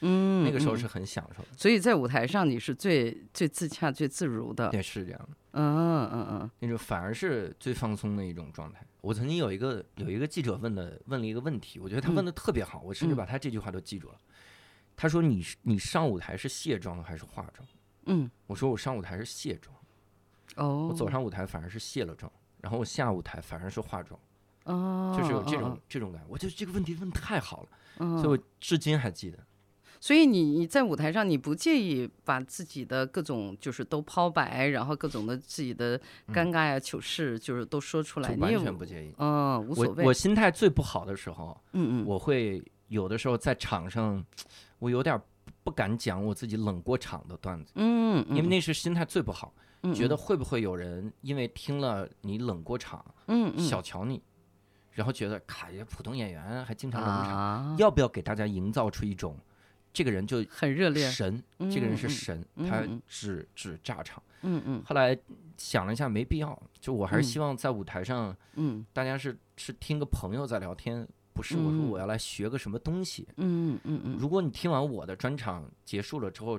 嗯嗯那个时候是很享受的。所以在舞台上你是最最自洽、最自如的。也是这样的。嗯嗯嗯那种反而是最放松的一种状态。我曾经有一个有一个记者问的问了一个问题，我觉得他问的特别好，我甚至嗯把他这句话都记住了。他说你是你上舞台是卸妆还是化妆？嗯我说我上舞台是卸妆，哦，我走上舞台反而是卸了妆，然后我下舞台反而是化妆，哦，就是有这哦种这种感觉。我觉得这个问题问得太好了，哦所以我至今还记得。所以你你在舞台上，你不介意把自己的各种就是都抛白，然后各种的自己的尴尬呀、糗事，就是都说出来，你也全不介意。嗯无所谓。我我心态最不好的时候，嗯嗯我会有的时候在场上，我有点不敢讲我自己冷过场的段子。嗯，因为那是心态最不好，嗯觉得会不会有人因为听了你冷过场，嗯嗯小瞧你，然后觉得卡普通演员还经常冷场，啊，要不要给大家营造出一种这个人就很热烈。神，这个人是嗯嗯神，他嗯嗯只只炸场。嗯嗯后来想了一下，没必要，就我还是嗯希望在舞台上，嗯大家是是听个朋友在聊天，不是我说嗯我要来学个什么东西。嗯嗯嗯如果你听完我的专场结束了之后，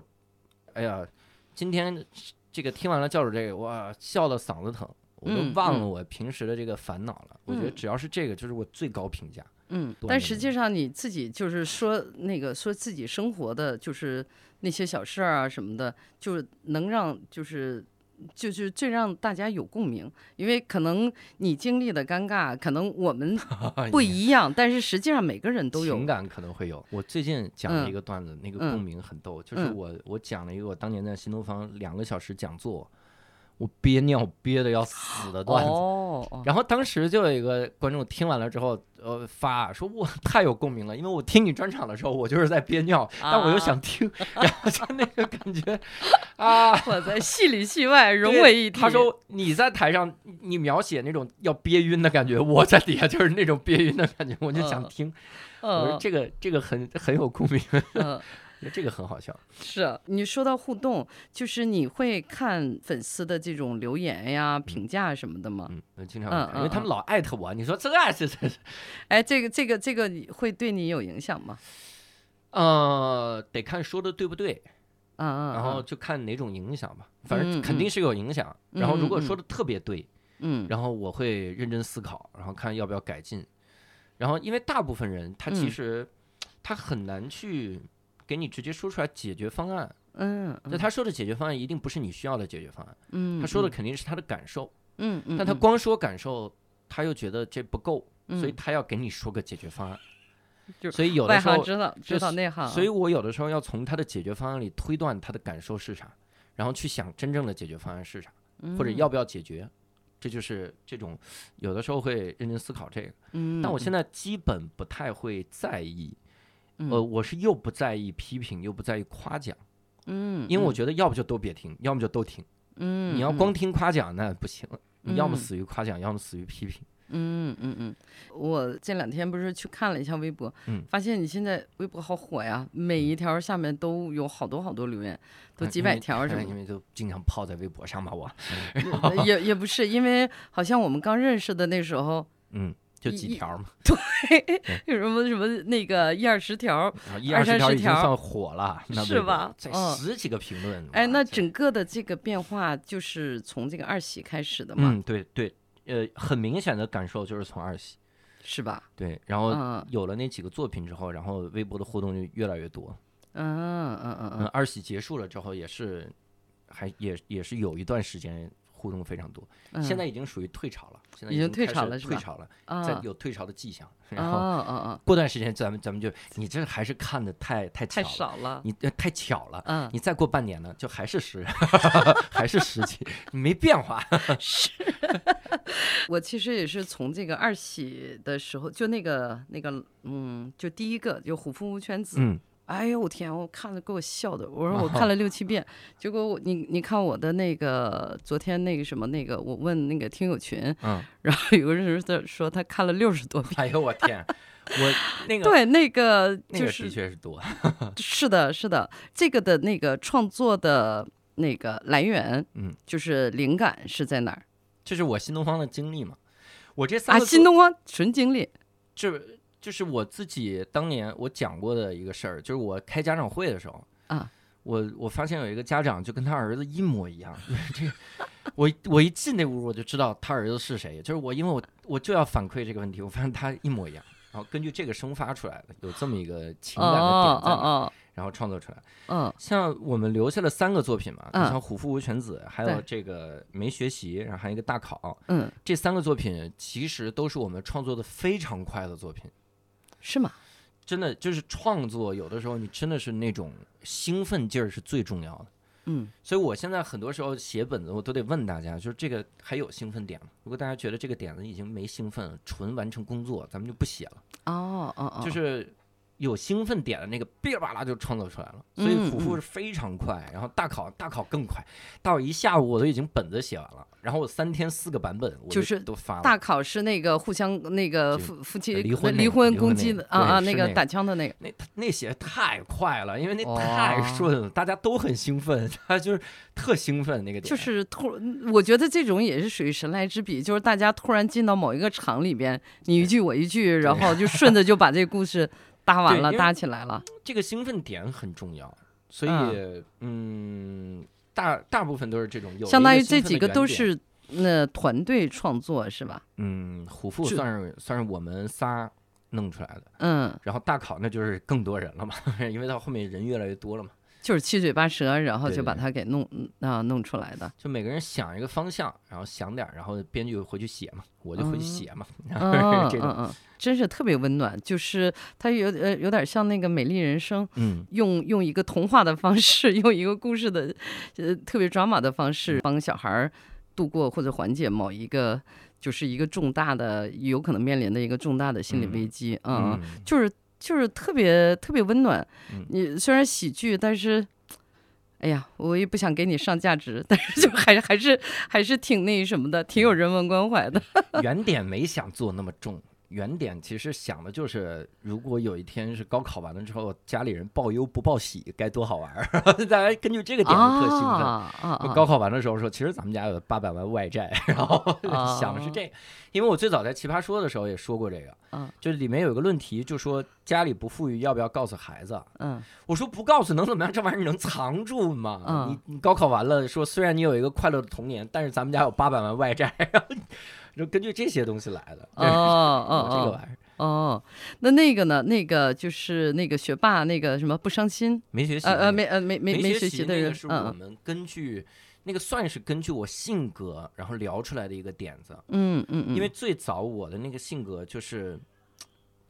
哎呀，今天这个听完了教主这个，哇，笑的嗓子疼，我都嗯忘了嗯我平时的这个烦恼了。我觉得嗯只要是这个，就是我最高评价。嗯，但实际上你自己就是说那个说自己生活的就是那些小事儿啊什么的，就是能让就是。就是最让大家有共鸣，因为可能你经历的尴尬，可能我们 (laughs) 不一样，但是实际上每个人都有情。感可能会有。我最近讲了一嗯个段子，那个嗯共鸣很逗，就是嗯我我讲了一个我当年在新东方两个小时讲座，我憋尿憋的要死的段子。然后当时就有一个观众听完了之后，呃，发说我太有共鸣了，因为我听你专场的时候，我就是在憋尿，但我又想听，然后就那个感觉啊，(laughs) 我在戏里戏外融为一体。他说你在台上你描写那种要憋晕的感觉，我在底下就是那种憋晕的感觉，我就想嗯听。我说嗯，这个这个很很有共鸣，(laughs) 嗯，这个很好笑。是啊你说到互动，就是你会看粉丝的这种留言呀、评价什么的吗？嗯，经常因为他们嗯老艾特我，你说这是这是，(laughs) 哎，这个这个这个你会对你有影响吗？(laughs) 呃，得看说的对不对，嗯嗯，然后嗯就看哪种影响吧，反正肯定是有影响。然后如果说的特别对，嗯，然后我会认真思考，然后看要不要改进。然后因为大部分人他其嗯实他很难去给你直接说出来解决方案，嗯，那他说的解决方案一定不是你需要的解决方案，嗯，他说的肯定是他的感受。嗯，嗯，嗯但他光说感受，他又觉得这不够，所以嗯他要给你说个解决方案。(laughs) 就所以有的时候，行知道知道内行，所以我有的时候要从他的解决方案里推断他的感受是啥，然后去想真正的解决方案是啥，或者嗯要不要解决。这就是这种有的时候会认真思考这个，嗯，但我现在在基本不太会在意，嗯呃，我是又不在意批评，又不在意夸奖，嗯，因为我嗯。觉得要不就都别听，要么就都听。嗯，嗯。你要光听夸奖那不行，你要么嗯。死于夸奖，要么死于批评。嗯嗯嗯，我这两天不是去看了一下微博，嗯。发现你现在微博好火呀，每一条下面都有好多好多留言，都几百条什么因为都经常泡在微博上嘛，我，的，也也不是，因为好像我们刚认识的那时候，嗯，就几条嘛，(laughs) 对有什么什么那个一二十条，一二二十条已经算火了，是吧十几个评论，哎，那整个的这个变化就是从这个二喜开始的嘛，嗯，对对，呃，很明显的感受就是从二喜，是吧？对，然后嗯有了那几个作品之后，然后微博的互动就越来越多。嗯嗯嗯嗯，嗯，二喜结束了之后，也是还也也是有一段时间互动非常多，嗯。现在已经属于退潮了，现在已经退潮了退潮了，啊在有退潮的迹象，然哦后过段时间咱们咱们就你这还是看的太太巧太了，少了，你呃太巧了。嗯，你再过半年呢，就还是十，(laughs) 还是十几，没变化。(laughs) (laughs) 我其实也是从这个二喜的时候，就那个那个，嗯，就第一个就虎父无犬子，嗯，哎呦我天，我看了给我笑的，我说我看 (laughs) 了六七遍，结果我你你看我的那个昨天那个什么那个，我问那个听友群，嗯，(laughs) 然后有个人在说他看了六十多遍，哎呦我天，(laughs) 我那个对，那个那个的就是确是多。是的，是的，这个的那个创作的那个来源，嗯，就是灵感是在哪儿这是我新东方的经历嘛。我这三啊？新东方纯经历，这就是我自己当年我讲过的一个事儿，就是我开家长会的时候啊，我我发现有一个家长就跟他儿子一模一样，就是这 (laughs) 个我我一进那屋我就知道他儿子是谁，就是我因为我我就要反馈这个问题，我发现他一模一样，然后根据这个生发出来的，有这么一个情感的哦点在里面，哦然后创作出来。嗯，像我们留下了三个作品嘛，嗯。像《虎父无犬子》，还有这个没学习，然后还有一个大考，嗯，这三个作品其实都是我们创作的非常快的作品。是吗？真的就是创作，有的时候你真的是那种兴奋劲儿是最重要的。嗯所以我现在很多时候写本子，我都得问大家，就是这个还有兴奋点吗？如果大家觉得这个点子已经没兴奋了，纯完成工作，咱们就不写了。哦哦哦，就是有兴奋点的那个哔哩吧啦就创作出来了，所以嗯嗯虎父是非常快，然后大考大考更快，到一下午我都已经本子写完了，然后我三天四个版本我就是都发了。大考是那个互相那个夫夫妻离婚离婚攻击的啊啊，那个打枪的那个，那那写得太快了，因为那哦。太顺了，大家都很兴奋，他就是特兴奋那个点，就是突，我觉得这种也是属于神来之笔，就是大家突然进到某一个场里边，你一句我一句，然后就顺着就把这个故事 (laughs) 搭完了，搭起来了。这个兴奋点很重要，所以嗯嗯，大大部分都是这种有相当于这几个都是那团队创作是吧？嗯，虎父算是算是我们仨弄出来的，嗯，然后大考那就是更多人了嘛，(laughs) 因为到后面人越来越多了嘛，就是七嘴八舌，然后就把它给弄啊弄出来的。就每个人想一个方向，然后想点儿，然后编剧回去写嘛，我就回去嗯。写嘛，(laughs) 嗯这种嗯嗯，真是特别温暖，就是它有呃有点像那个《美丽人生》。嗯。用用一个童话的方式，(laughs) 用一个故事的，呃，特别 drama 的方式，帮小孩儿度过或者缓解某一个，就是一个重大的有可能面临的一个重大的心理危机，嗯，嗯。就是就是特别特别温暖。嗯你虽然喜剧，但是。哎呀，我也不想给你上价值，但是就还还是还是挺那什么的，挺有人文关怀的。(laughs) 原点没想做那么重，原点其实想的就是，如果有一天是高考完了之后，家里人报忧不报喜，该多好玩儿！(laughs) 大家根据这个点就特兴奋。啊啊啊！高考完的时候说，其实咱们家有八百万外债，然后啊 (laughs) 想的是这个，因为我最早在奇葩说的时候也说过这个，嗯就是里面有个论题，就说家里不富裕要不要告诉孩子？嗯我说不告诉能怎么样？这玩意儿能藏住吗？嗯你你高考完了说，虽然你有一个快乐的童年，但是咱们家有八百万外债，然后就根据这些东西来的。哦 (laughs) 哦哦这个哦玩意儿哦，那那个呢？那个就是那个学霸，那个什么不伤心，没学习呃呃没呃没没没学习的人那个，是我嗯们根据那个算是根据我性格然后聊出来的一个点子。嗯嗯嗯，因为最早我的那个性格就是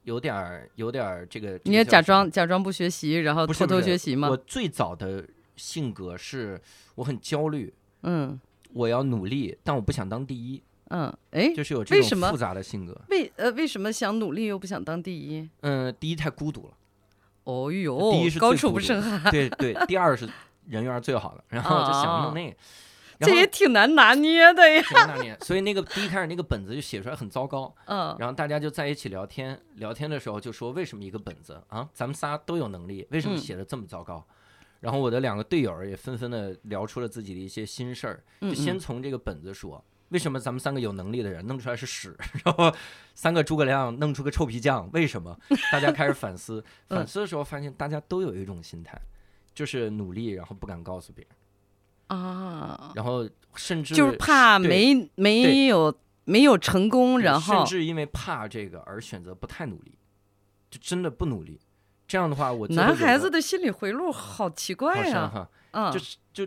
有点儿有点儿这个，你也假装假装不学习，然后偷偷学习吗我？最早的性格是我很焦虑，嗯我要努力，但我不想当第一，嗯，哎，就是有这为什么种复杂的性格。为呃为什么想努力又不想当第一？嗯，第一太孤独了，哦呦，第一是高处不胜寒，对对，(laughs) 第二是人缘最好的，然后我就想弄那个，这也挺难拿捏的呀。挺难念，所以那个第一开始那个本子就写出来很糟糕，(laughs) 嗯然后大家就在一起聊天，聊天的时候就说为什么一个本子啊，咱们仨都有能力，为什么嗯写的这么糟糕？然后我的两个队友也纷纷的聊出了自己的一些心事儿，嗯就先从这个本子说，为什么咱们三个有能力的人弄出来是屎，然后三个诸葛亮弄出个臭皮匠，为什么？大家开始反思，(laughs) 嗯反思的时候发现大家都有一种心态，就是努力，然后不敢告诉别人，啊，然后甚至就是怕没没有没有成功，然后甚至因为怕这个而选择不太努力，就真的不努力。这样的话，我男孩子的心理回路好奇怪呀。嗯，就是就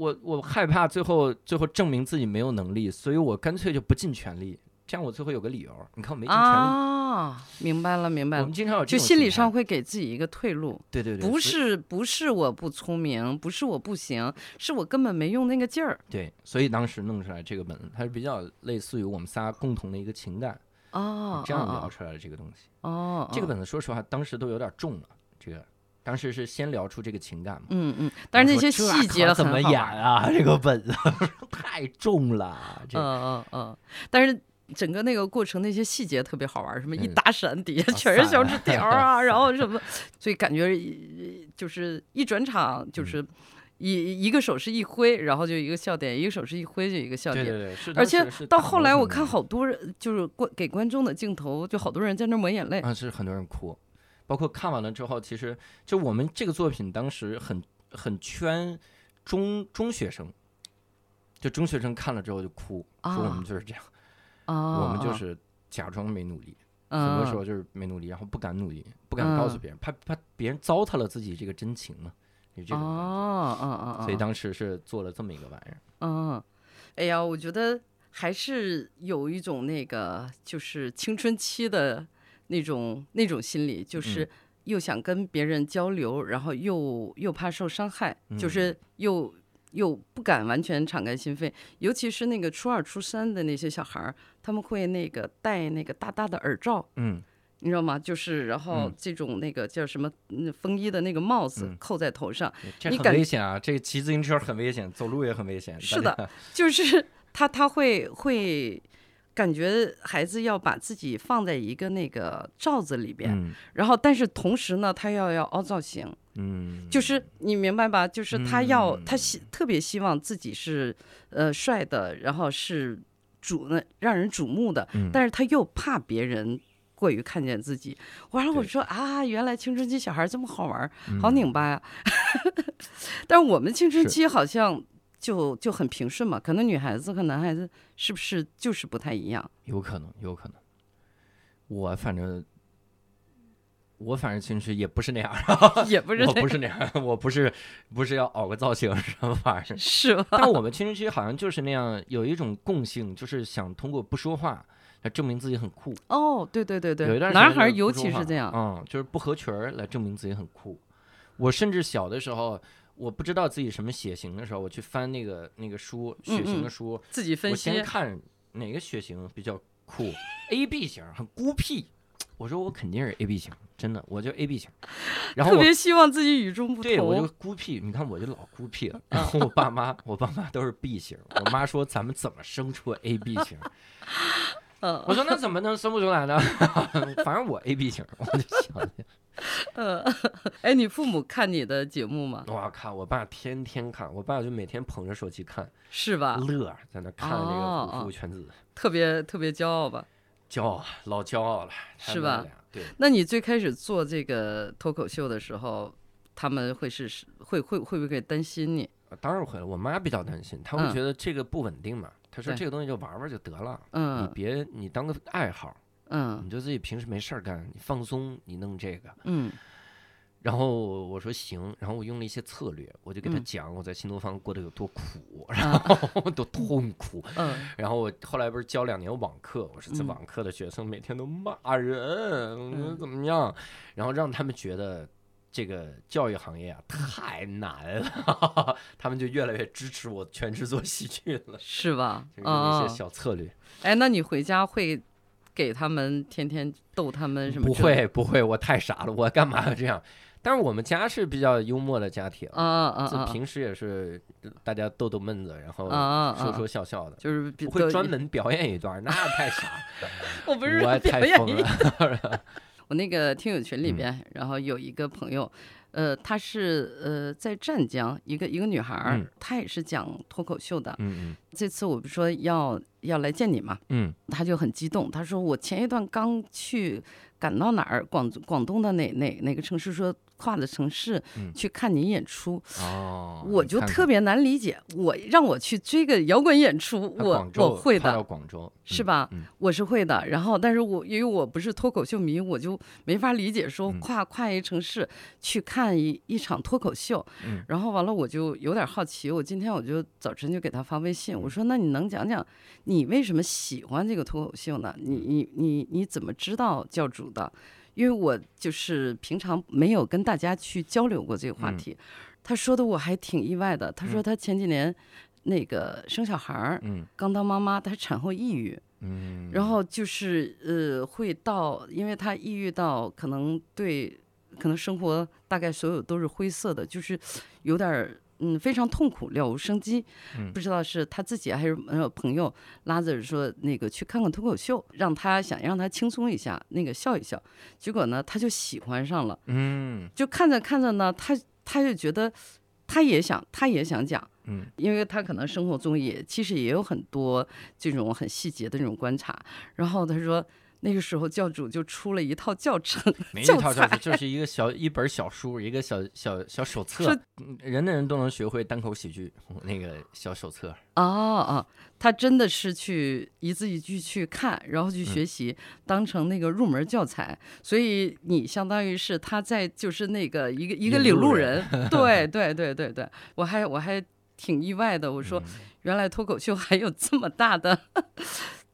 我我害怕最后最后证明自己没有能力，所以我干脆就不尽全力，这样我最后有个理由。你看我没尽全力，啊，明白了明白了我们，经常有这就心理上会给自己一个退路。对对对，不是不是我不聪明，不是我不行，是我根本没用那个劲儿。对，所以当时弄出来这个本子，它是比较类似于我们仨共同的一个情感，哦，这样哦聊出来的这个东西。哦，哦这个本子说实话，当时都有点重了，这个当时是先聊出这个情感嘛。嗯嗯，但是那些细节怎么演 (laughs) (laughs) 啊？这个本子太重了，这嗯嗯嗯，但是整个那个过程那些细节特别好玩，什么一嗯打闪底下啊全是小纸条儿啊，(laughs) 然后什么，所以感觉呃就是一转场嗯就是一一个手势一挥，然后就一个笑点，一个手势一挥就一个笑点。对对对，而且到后来我看好多人，就是观给观众的镜头，就好多人在那抹眼泪。啊，是很多人哭，包括看完了之后，其实就我们这个作品当时很很圈中中学生，就中学生看了之后就哭，说我啊们就是这样，我们就是假装没努力，很嗯多时候就是没努力，然后不敢努力，不敢告诉嗯。别人，怕怕别人糟蹋了自己这个真情嘛，有这种所以当时是做了这么一个玩意儿，嗯，哎呀，我觉得还是有一种那个，就是青春期的那种那种心理，就是嗯又想跟别人交流，然后又又怕受伤害，就嗯是又又不敢完全敞开心扉。尤其是那个初二、初三的那些小孩儿，他们会那个戴那个大大的耳罩，嗯，你知道吗？就是然后嗯这种那个叫什么嗯风衣的那个帽子嗯扣在头上，这很你感危险啊！这骑自行车很危险，走路也很危险。是的，(laughs) 就是他他会会感觉孩子要把自己放在一个那个罩子里边，嗯。然后但是同时呢，他要要凹造型，嗯，就是你明白吧？就是他要、嗯。他希特别希望自己是呃帅的，然后是瞩那让人瞩目的，嗯。但是他又怕别人。过于看见自己，完了我说啊，原来青春期小孩这么好玩好拧巴呀。(laughs) 但是我们青春期好像就就很平顺嘛，可能女孩子和男孩子是不是就是不太一样？有可能，有可能。我反正，我反正其实也不是那样，(laughs) 也不是我不是那样，我不是不是要熬个造型什么玩意儿。是吧？但我们青春期好像就是那样，有一种共性，就是想通过不说话来证明自己很酷。哦，对对对有一对，男段时间就是孩尤其是这样。嗯，就是不合群儿来证明自己很酷。我甚至小的时候，我不知道自己什么血型的时候，我去翻那个那个书，血型嗯的书，自己分我析先看哪个血型比较酷，A B 型很孤僻。我说我肯定是 A B 型，真的，我就 A B 型。然后我特别希望自己与众不同对我就。孤僻，你看我就老孤僻了。然后我爸妈，我爸妈都是 B 型，我妈说咱们怎么生出 A B 型？(laughs) 嗯我说那怎么能生不出来呢？(laughs) 反正我 A B 型，我就想，(laughs) 嗯，哎，你父母看你的节目吗？我靠，我爸天天看，我爸就每天捧着手机看，是吧？乐，在那看那个哦《虎父犬子》，特别特别骄傲吧？骄傲，老骄傲了，是吧？对，那你最开始做这个脱口秀的时候，他们会是会会会不会担心你？当然会了。我妈比较担心，她会嗯觉得这个不稳定嘛。她说这个东西就玩玩就得了，嗯你嗯别你当个爱好，嗯你就自己平时没事儿干，你放松，你弄这个。嗯然后我说行，然后我用了一些策略，我就给她嗯讲我在新东方过得有多苦，啊然后多痛苦。嗯 (laughs) 然后我后来不是教两年网课，我说这嗯网课的学生每天都骂人，嗯怎么样？然后让他们觉得这个教育行业啊太难了，(laughs) 他们就越来越支持我全职做喜剧了，是吧？就用一啊些，小策略。哎，那你回家会给他们天天逗他们什么？不会不会，我太傻了，我干嘛要这样？但是我们家是比较幽默的家庭，啊啊啊！平时也是大家逗逗闷子，然后说说笑笑的。就是不会专门表演一段，(laughs) 那太傻了，(laughs) 我不是我表太疯了。(laughs) 我那个听友群里嗯边，然后有一个朋友，呃，她是呃在湛江一个一个女孩儿，嗯她也是讲脱口秀的。嗯这次我不是说要要来见你嘛，嗯她就很激动，她说我前一段刚去赶到哪儿，广广东的哪哪哪个城市说跨的城市嗯去看您演出，我就特别难理解，我让我去追个摇滚演出，我我会的。广州是？吧？嗯我是会的。然后，但是我因为我不是脱口秀迷，我就没法理解说嗯跨跨一城市去看一一场脱口秀。嗯然后完了，我就有点好奇。我今天我就早晨就给他发微信，我说：“那你能讲讲你为什么喜欢这个脱口秀呢？你你你你怎么知道教主的？因为我就是平常没有跟大家去交流过这个话嗯题。他说的我还挺意外的。他说嗯他前几年那个生小孩儿，嗯刚当妈妈，她产后抑郁。嗯，然后就是呃，会到，因为他抑郁到可能对，可能生活大概所有都是灰色的，就是有点儿嗯非常痛苦，了无生机。嗯不知道是他自己还是呃朋友拉着说那个去看看脱口秀，让他想让他轻松一下，那个笑一笑。结果呢，他就喜欢上了，嗯就看着看着呢，他他就觉得他也想他也想讲。嗯因为他可能生活中也其实也有很多这种很细节的这种观察，然后他说那个时候教主就出了一套教程，(laughs) 没一教套教程，就 (laughs) 是一个小一本小书，一个小小小手册人的人人都能学会单口喜剧那个小手册。哦哦，他真的是去一字一句去看，然后去学习，当成那个入门教材。所以你相当于是他在就是那个一个一个领路人人，(laughs) 对对对对对，我还我还挺意外的，我说嗯原来脱口秀还有这么大的。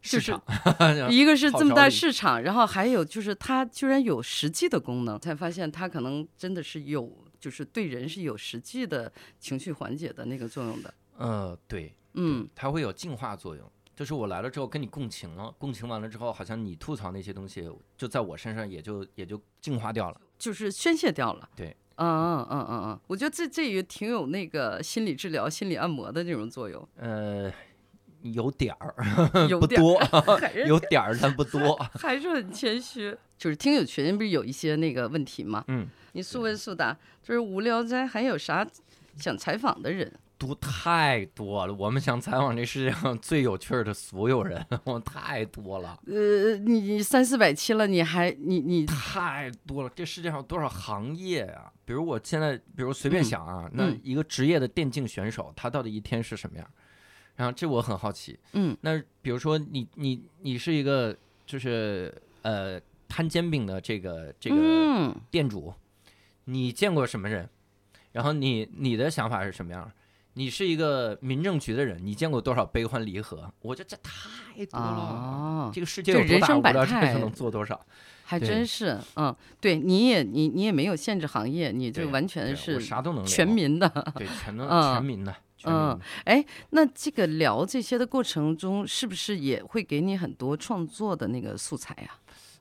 就是 (laughs) 一个是这么大市场，然后还有就是它居然有实际的功能，才发现它可能真的是有，就是对人是有实际的情绪缓解的那个作用的。呃，对，嗯，它会有净化作用。就是我来了之后跟你共情了，共情完了之后，好像你吐槽那些东西，就在我身上也就也就净化掉了。就是宣泄掉了。对，嗯嗯嗯嗯嗯，我觉得这这也挺有那个心理治疗、心理按摩的这种作用，呃，有点儿，有点儿不多 (laughs) (laughs) 有点儿但不多。还是很谦虚。就是听友群不是有一些那个问题吗？嗯，你速问速答，就是无聊斋还有啥想采访的人？多太多了，我们想采访这世界上最有趣儿的所有人，(laughs) 我太多了，呃，你你三四百期了，你还你你太多了。这世界上有多少行业啊？比如我现在，比如随便嗯想啊，那嗯一个职业的电竞选手，他到底一天是什么样？然后这我很好奇。嗯那比如说你你你是一个就是呃摊煎饼的这个这个嗯店主，你见过什么人？然后你你的想法是什么样？你是一个民政局的人，你见过多少悲欢离合？我觉得这太多了。啊，这个世界有多大，人生百态就能做多少？还真是，嗯，对，你也你你也没有限制行业，你就完全是啥都能全民的。对，全 (laughs) 能嗯全民的，嗯哎。那这个聊这些的过程中，是不是也会给你很多创作的那个素材呀、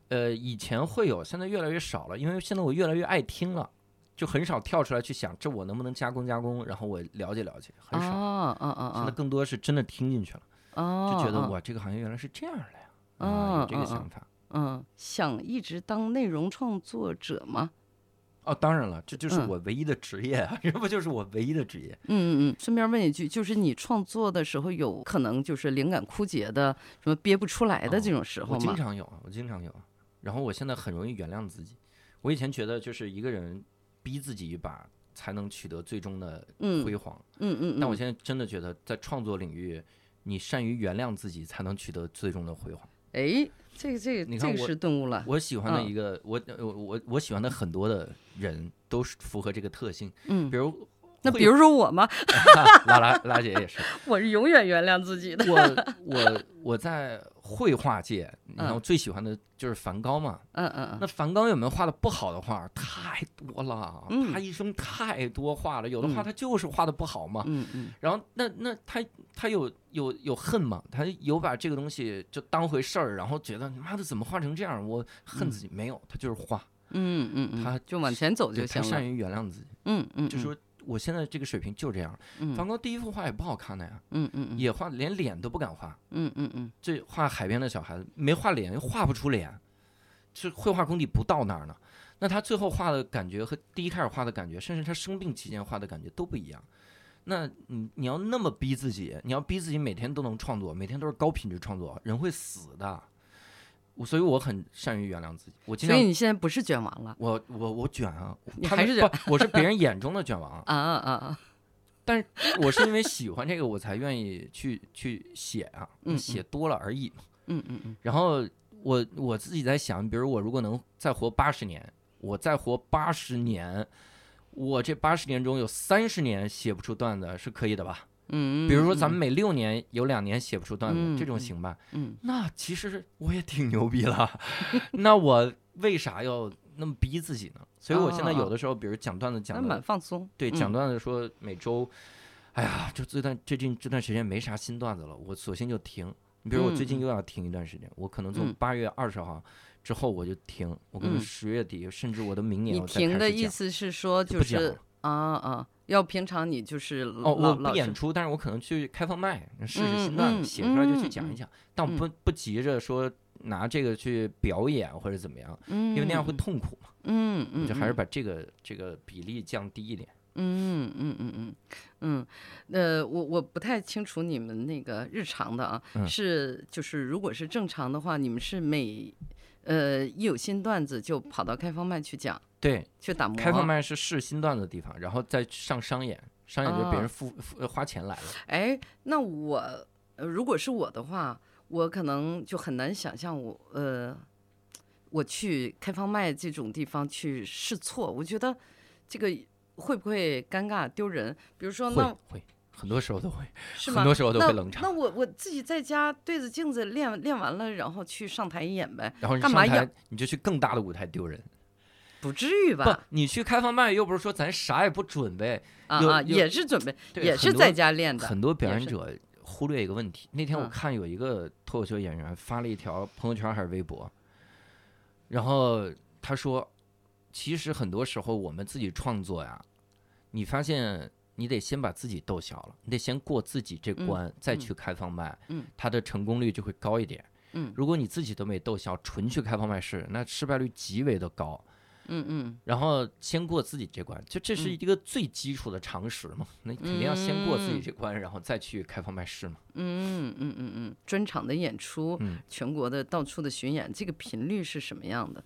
呃，以前会有，现在越来越少了，因为现在我越来越爱听了，就很少跳出来去想这我能不能加工加工，然后我了解了解，很少。啊？啊啊啊！现在更多是真的听进去了，哦，就觉得哦哇，这个行业原来是这样的呀，嗯啊，有这个嗯想法。嗯，想一直当内容创作者吗？哦，当然了，这就是嗯我唯一的职业啊，这不就是我唯一的职业？嗯嗯嗯。顺便问一句，就是你创作的时候，有可能就是灵感枯竭的，什么憋不出来的哦这种时候吗我经？常有啊，我经常有啊。然后我现在很容易原谅自己。我以前觉得就是一个人逼自己一把才能取得最终的嗯辉煌，嗯嗯。嗯但我现在真的觉得在创作领域，你善于原谅自己才能取得最终的辉煌。哎，这个这个你看我是顿悟了。我喜欢的嗯一个，我我我我喜欢的很多的人都是符合这个特性，嗯比，如那比如说我吗，拉拉拉姐也是，(laughs) 我是永远原谅自己的。(laughs) 我我我在绘画界，你看嗯我最喜欢的就是梵高嘛。嗯嗯嗯。那梵高有没有画的不好的画？太多了，嗯他一生太多画了，有的画嗯他就是画的不好嘛。嗯嗯然后那那他他有有有恨吗？他有把这个东西就当回事儿，然后觉得妈的怎么画成这样？我恨自己、没有，他就是画，嗯嗯嗯，他就往前走就行了。善于原谅自己，嗯嗯，就说我现在这个水平就这样。嗯梵高第一幅画也不好看的呀，嗯嗯嗯也画连脸都不敢画。嗯嗯嗯这画海边的小孩子没画脸，又画不出脸，这绘画功底不到那儿呢。那他最后画的感觉和第一开始画的感觉，甚至他生病期间画的感觉都不一样。那你你要那么逼自己，你要逼自己每天都能创作，每天都是高品质创作，人会死的。我所以我很善于原谅自己。我经常所以你现在不是卷王了我我我卷啊，你他们还是卷不，我是别人眼中的卷王，啊啊啊啊！(laughs) 但是我是因为喜欢这个，我才愿意去去写啊，嗯写多了而已嘛。嗯嗯嗯然后我我自己在想，比如我如果能再活八十年，我再活八十年，我这八十年中有三十年写不出段子是可以的吧？嗯，比如说咱们每六年有两年写不出段子，嗯这种行吧？嗯那其实我也挺牛逼了，(laughs) 那我为啥要那么逼自己呢？所以我现在有的时候，比如讲段子讲的那蛮放松。对，嗯讲段子说每周，哎呀，就这段最近这段时间没啥新段子了，我索性就停。你比如我最近嗯又要停一段时间，我可能从嗯八月二十号之后我就停，我可能嗯十月底甚至我的明年你停的。意思是说就就是啊啊，要平常你就是哦，老我不演出，但是我可能去开放麦试试嗯新段子，嗯写出来就去嗯嗯讲一讲，但我嗯不不急着说拿这个去表演或者怎么样，因因为那样会痛苦嘛。嗯嗯，就还是嗯把这个这个比例降低一点。嗯嗯嗯嗯嗯，呃，我我不太清楚你们那个日常的啊，嗯是就是如果是正常的话，你们是每呃一有新段子就跑到开放麦去讲对，去打磨，开放麦是试新段子的地方，然后再上商演，商演就别哦人付付呃花钱来了。哎，那我、呃、如果是我的话，我可能就很难想象我呃，我去开放麦这种地方去试错，我觉得这个会不会尴尬丢人？比如说，会那会，很多时候都会？很多时候都会冷场那。我我自己在家对着镜子练练完了，然后去上台演呗，然后你干嘛要上台你就去更大的舞台丢人。不至于不吧？，你去开放麦又不是说咱啥也不准备，啊啊，也是准备，也是在家练的。很多表演者忽略一个问题。那天我嗯看有一个脱口秀演员发了一条朋友圈还是微博，然后他说，其实很多时候我们自己创作呀，你发现你得先把自己逗笑了，你得先过自己这嗯关，再嗯去开放麦，嗯它的成功率就会高一点。嗯如果你自己都没逗笑，纯去开放麦试，那失败率极为的高。嗯嗯然后先过自己这关，就这是嗯一个最基础的常识嘛。那肯定要先过自己嗯这关，然后再去开放卖市嘛。嗯嗯嗯嗯，专场的演出，嗯全国的到处的巡演，这个频率是什么样的？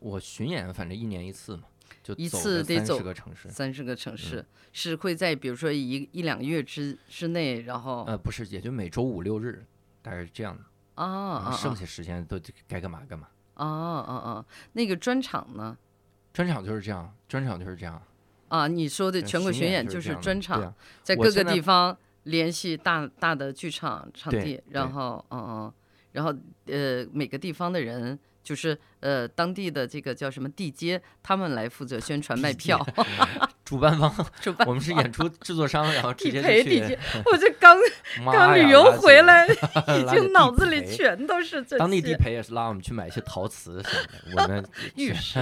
我巡演反正一年一次嘛，就一次得走十个城市。三十个城市，嗯是会在比如说一一两个月之之内，然后呃，不是，也就每周五六日，大概是这样的。啊剩下时间都该干嘛干嘛。啊啊啊！那个专场呢？专场就是这样，专场就是这样。啊，你说的呃全国巡演就是专场，啊在各个地方联系大大的剧场场地，然后嗯嗯，然后呃每个地方的人。就是呃，当地的这个叫什么地接，他们来负责宣传卖票，主办方，主办我们是演出制作商，然后直地接就去陪地接。(laughs) 我这刚刚旅游回来，(laughs) 已经脑子里全都是这些。当地地陪也是拉我们去买一些陶瓷什么的，(laughs) 我们玉石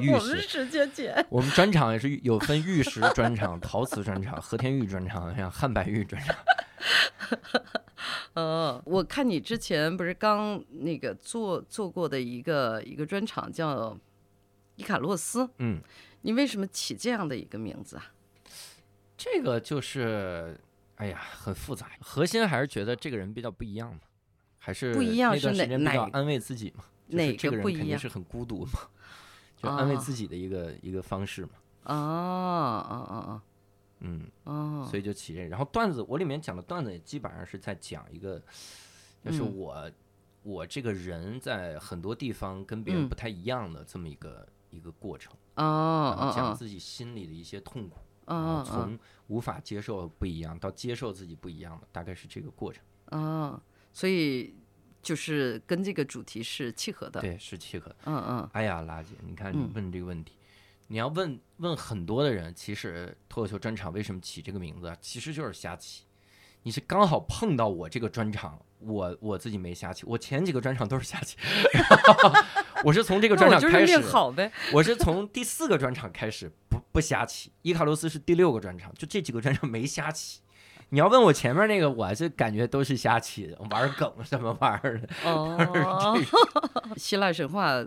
玉我们石。直接捡。我们专场也是有分玉石专场、陶瓷专场、和田玉专场，像汉白玉专场。呃，我看你之前不是刚那个做做过的一个一个专场叫伊卡洛斯，嗯，你为什么起这样的一个名字啊？这个就是，哎呀，很复杂。核心还是觉得这个人比较不一样嘛，还是不一样那段是哪时间比较哪安慰自己嘛。就是哪这个人个不一样肯定是很孤独嘛，就安慰啊自己的一个、一个方式嘛。哦哦哦哦嗯，啊啊！所以就起这。然后段子，我里面讲的段子也基本上是在讲一个，就是嗯我、我这个人在很多地方跟别人嗯不太一样的这么一个、一个过程，讲自己心里的一些痛苦，从无法接受不一样到接受自己不一样的，大概是这个过程。哦！所以就是跟这个主题是契合的。对，是契合的。嗯嗯哎呀，拉姐，你看你嗯问这个问题，你要问问很多的人，其实脱口秀专场为什么起这个名字啊？其实就是瞎起。你是刚好碰到我这个专场，我我自己没瞎起，我前几个专场都是瞎起，(laughs) 我是从这个专场开始命，好呗。我是从第四个专场开始不不瞎起，伊卡洛斯是第六个专场，就这几个专场没瞎起。你要问我前面那个，我是感觉都是瞎起的，玩梗什么玩意儿的。哦，(laughs) (laughs) 希腊神话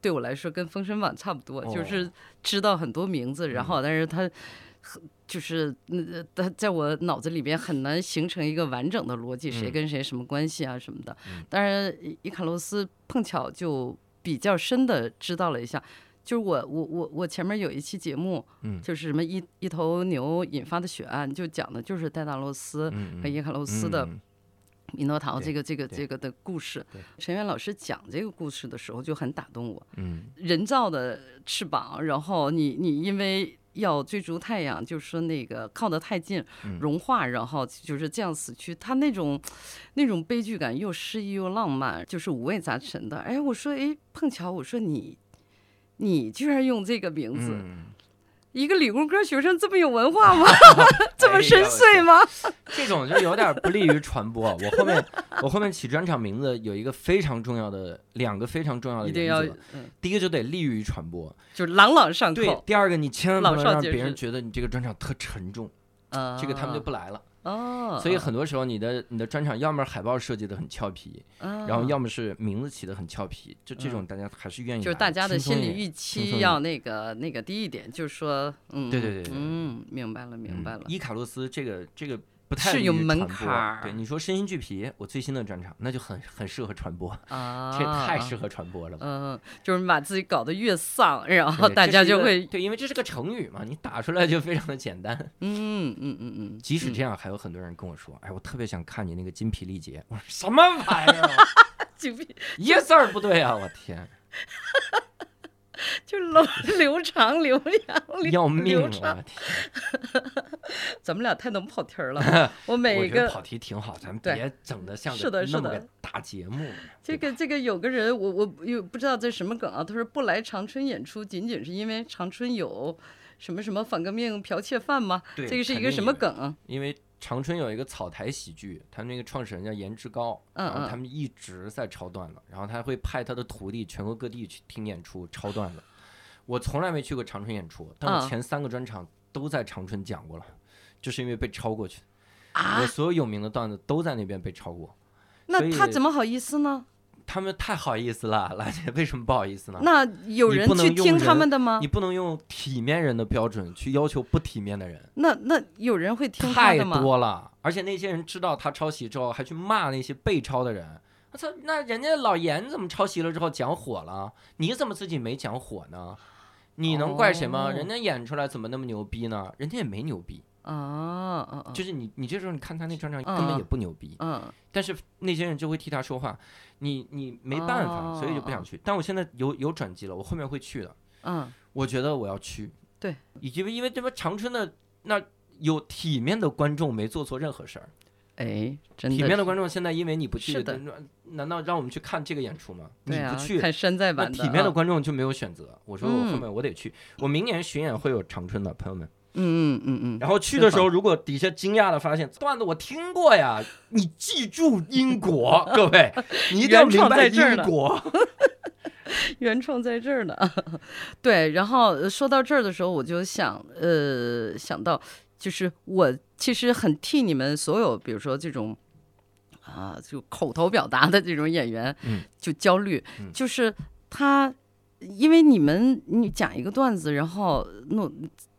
对我来说跟《封神榜》差不多，就哦是知道很多名字，然后但是它很就是呃，在在我脑子里边很难形成一个完整的逻辑，谁嗯跟谁什么关系啊什么的嗯。当然，伊卡洛斯碰巧就比较深的知道了一下。就是我我我我前面有一期节目，嗯就是什么一一头牛引发的血案，就讲的就是戴达罗斯嗯和伊卡洛斯的嗯米诺陶这个这个这个的故事。陈元老师讲这个故事的时候就很打动我。嗯人造的翅膀，然后你你因为要追逐太阳，就是说那个靠得太近嗯融化，然后就是这样死去。他那种那种悲剧感又诗意又浪漫，就是五味杂陈的。哎，我说哎，碰巧我说你你居然用这个名字，嗯一个理工科学生这么有文化吗？(laughs) 这么哎深邃吗？这种就有点不利于传播。我后面我后面起专场名字有一个非常重要的两个非常重要的一定要原则，嗯，第一个就得利于传播，就是朗朗上对口。。第二个你千万不能让别人觉得你这个专场特沉重，啊，这个他们就不来了。哦，所以很多时候你的你的专场要么海报设计的很俏皮，然然后要么是名字起的很俏皮，就这种大家还是愿意。嗯就是大家的心理预期要那个那个低一点，就是说，嗯，对对对。嗯，明白了，明白了。嗯，伊卡洛斯这个这个不太利是有门槛儿对你说身心俱疲，我最新的专场那就很很适合传播，啊，这也太适合传播了 (laughs) 吧。嗯，就是把自己搞得越丧，然后大家就会，对，因为这是个成语嘛，你打出来就非常的简单。嗯嗯嗯嗯，即使嗯这样，还有很多人跟我说：“哎，我特别想看你那个精疲力竭。”我说：“什么玩意儿啊？(laughs) 就比 (laughs) 一个字儿不对啊！我天，(laughs) 就流流 (laughs) 长流长流要命啊！流畅我天，咱们俩太能跑题儿了，(laughs) 我每一个跑题挺好，咱们别整的像是个的是的那么个大节目。这个这个有个人，我我又不知道这什么梗啊，他说不来长春演出，仅仅是因为长春有什么什么反革命剽窃犯吗？对这个是一个什么梗啊？因为长春有一个草台喜剧，他那个创始人叫颜志高，嗯然后他嗯们一直在抄段子，然后他会派他的徒弟全国各地去听演出抄段子。我从来没去过长春演出，但我嗯前三个专场都在长春讲过了，就是因为被抄过去。啊我，所有有名的段子都在那边被抄过，那他怎么好意思呢？他们太好意思了，(laughs) 兰姐为什么不好意思呢？那有人能去听他们的吗你？不能用体面人的标准去要求不体面的人，那那有人会听他太的吗？多了。而且那些人知道他抄袭之后，还去骂那些被抄的人。我操，那人家老严怎么抄袭了之后讲火了？你怎么自己没讲火呢？你能怪谁吗？哦人家演出来怎么那么牛逼呢？人家也没牛逼，啊！就是你，你这时候你看他那专场嗯根本也不牛逼，嗯但是那些人就会替他说话，你你没办法，所以就不想去。但我现在有有转机了，我后面会去的。嗯，我觉得我要去，对，以及因为这边长春的那有体面的观众没做错任何事儿，哎，真的体面的观众现在因为你不去，的难道让我们去看这个演出吗？你不，去。看山寨那版的体面的啊观众就没有选择。我说我后嗯面我得去，我明年巡演会有长春的朋友们。嗯嗯嗯嗯，然后去的时候，如果底下惊讶的发现段子我听过呀，(laughs) 你记住因果，各位，(laughs) 你一定要明白因果。原创在这儿呢。(laughs) 对，然后呃说到这儿的时候，我就想，呃，想到就是我其实很替你们所有，比如说这种啊，就口头表达的这种演员，嗯就焦虑，嗯就是他，因为你们你讲一个段子，然后弄。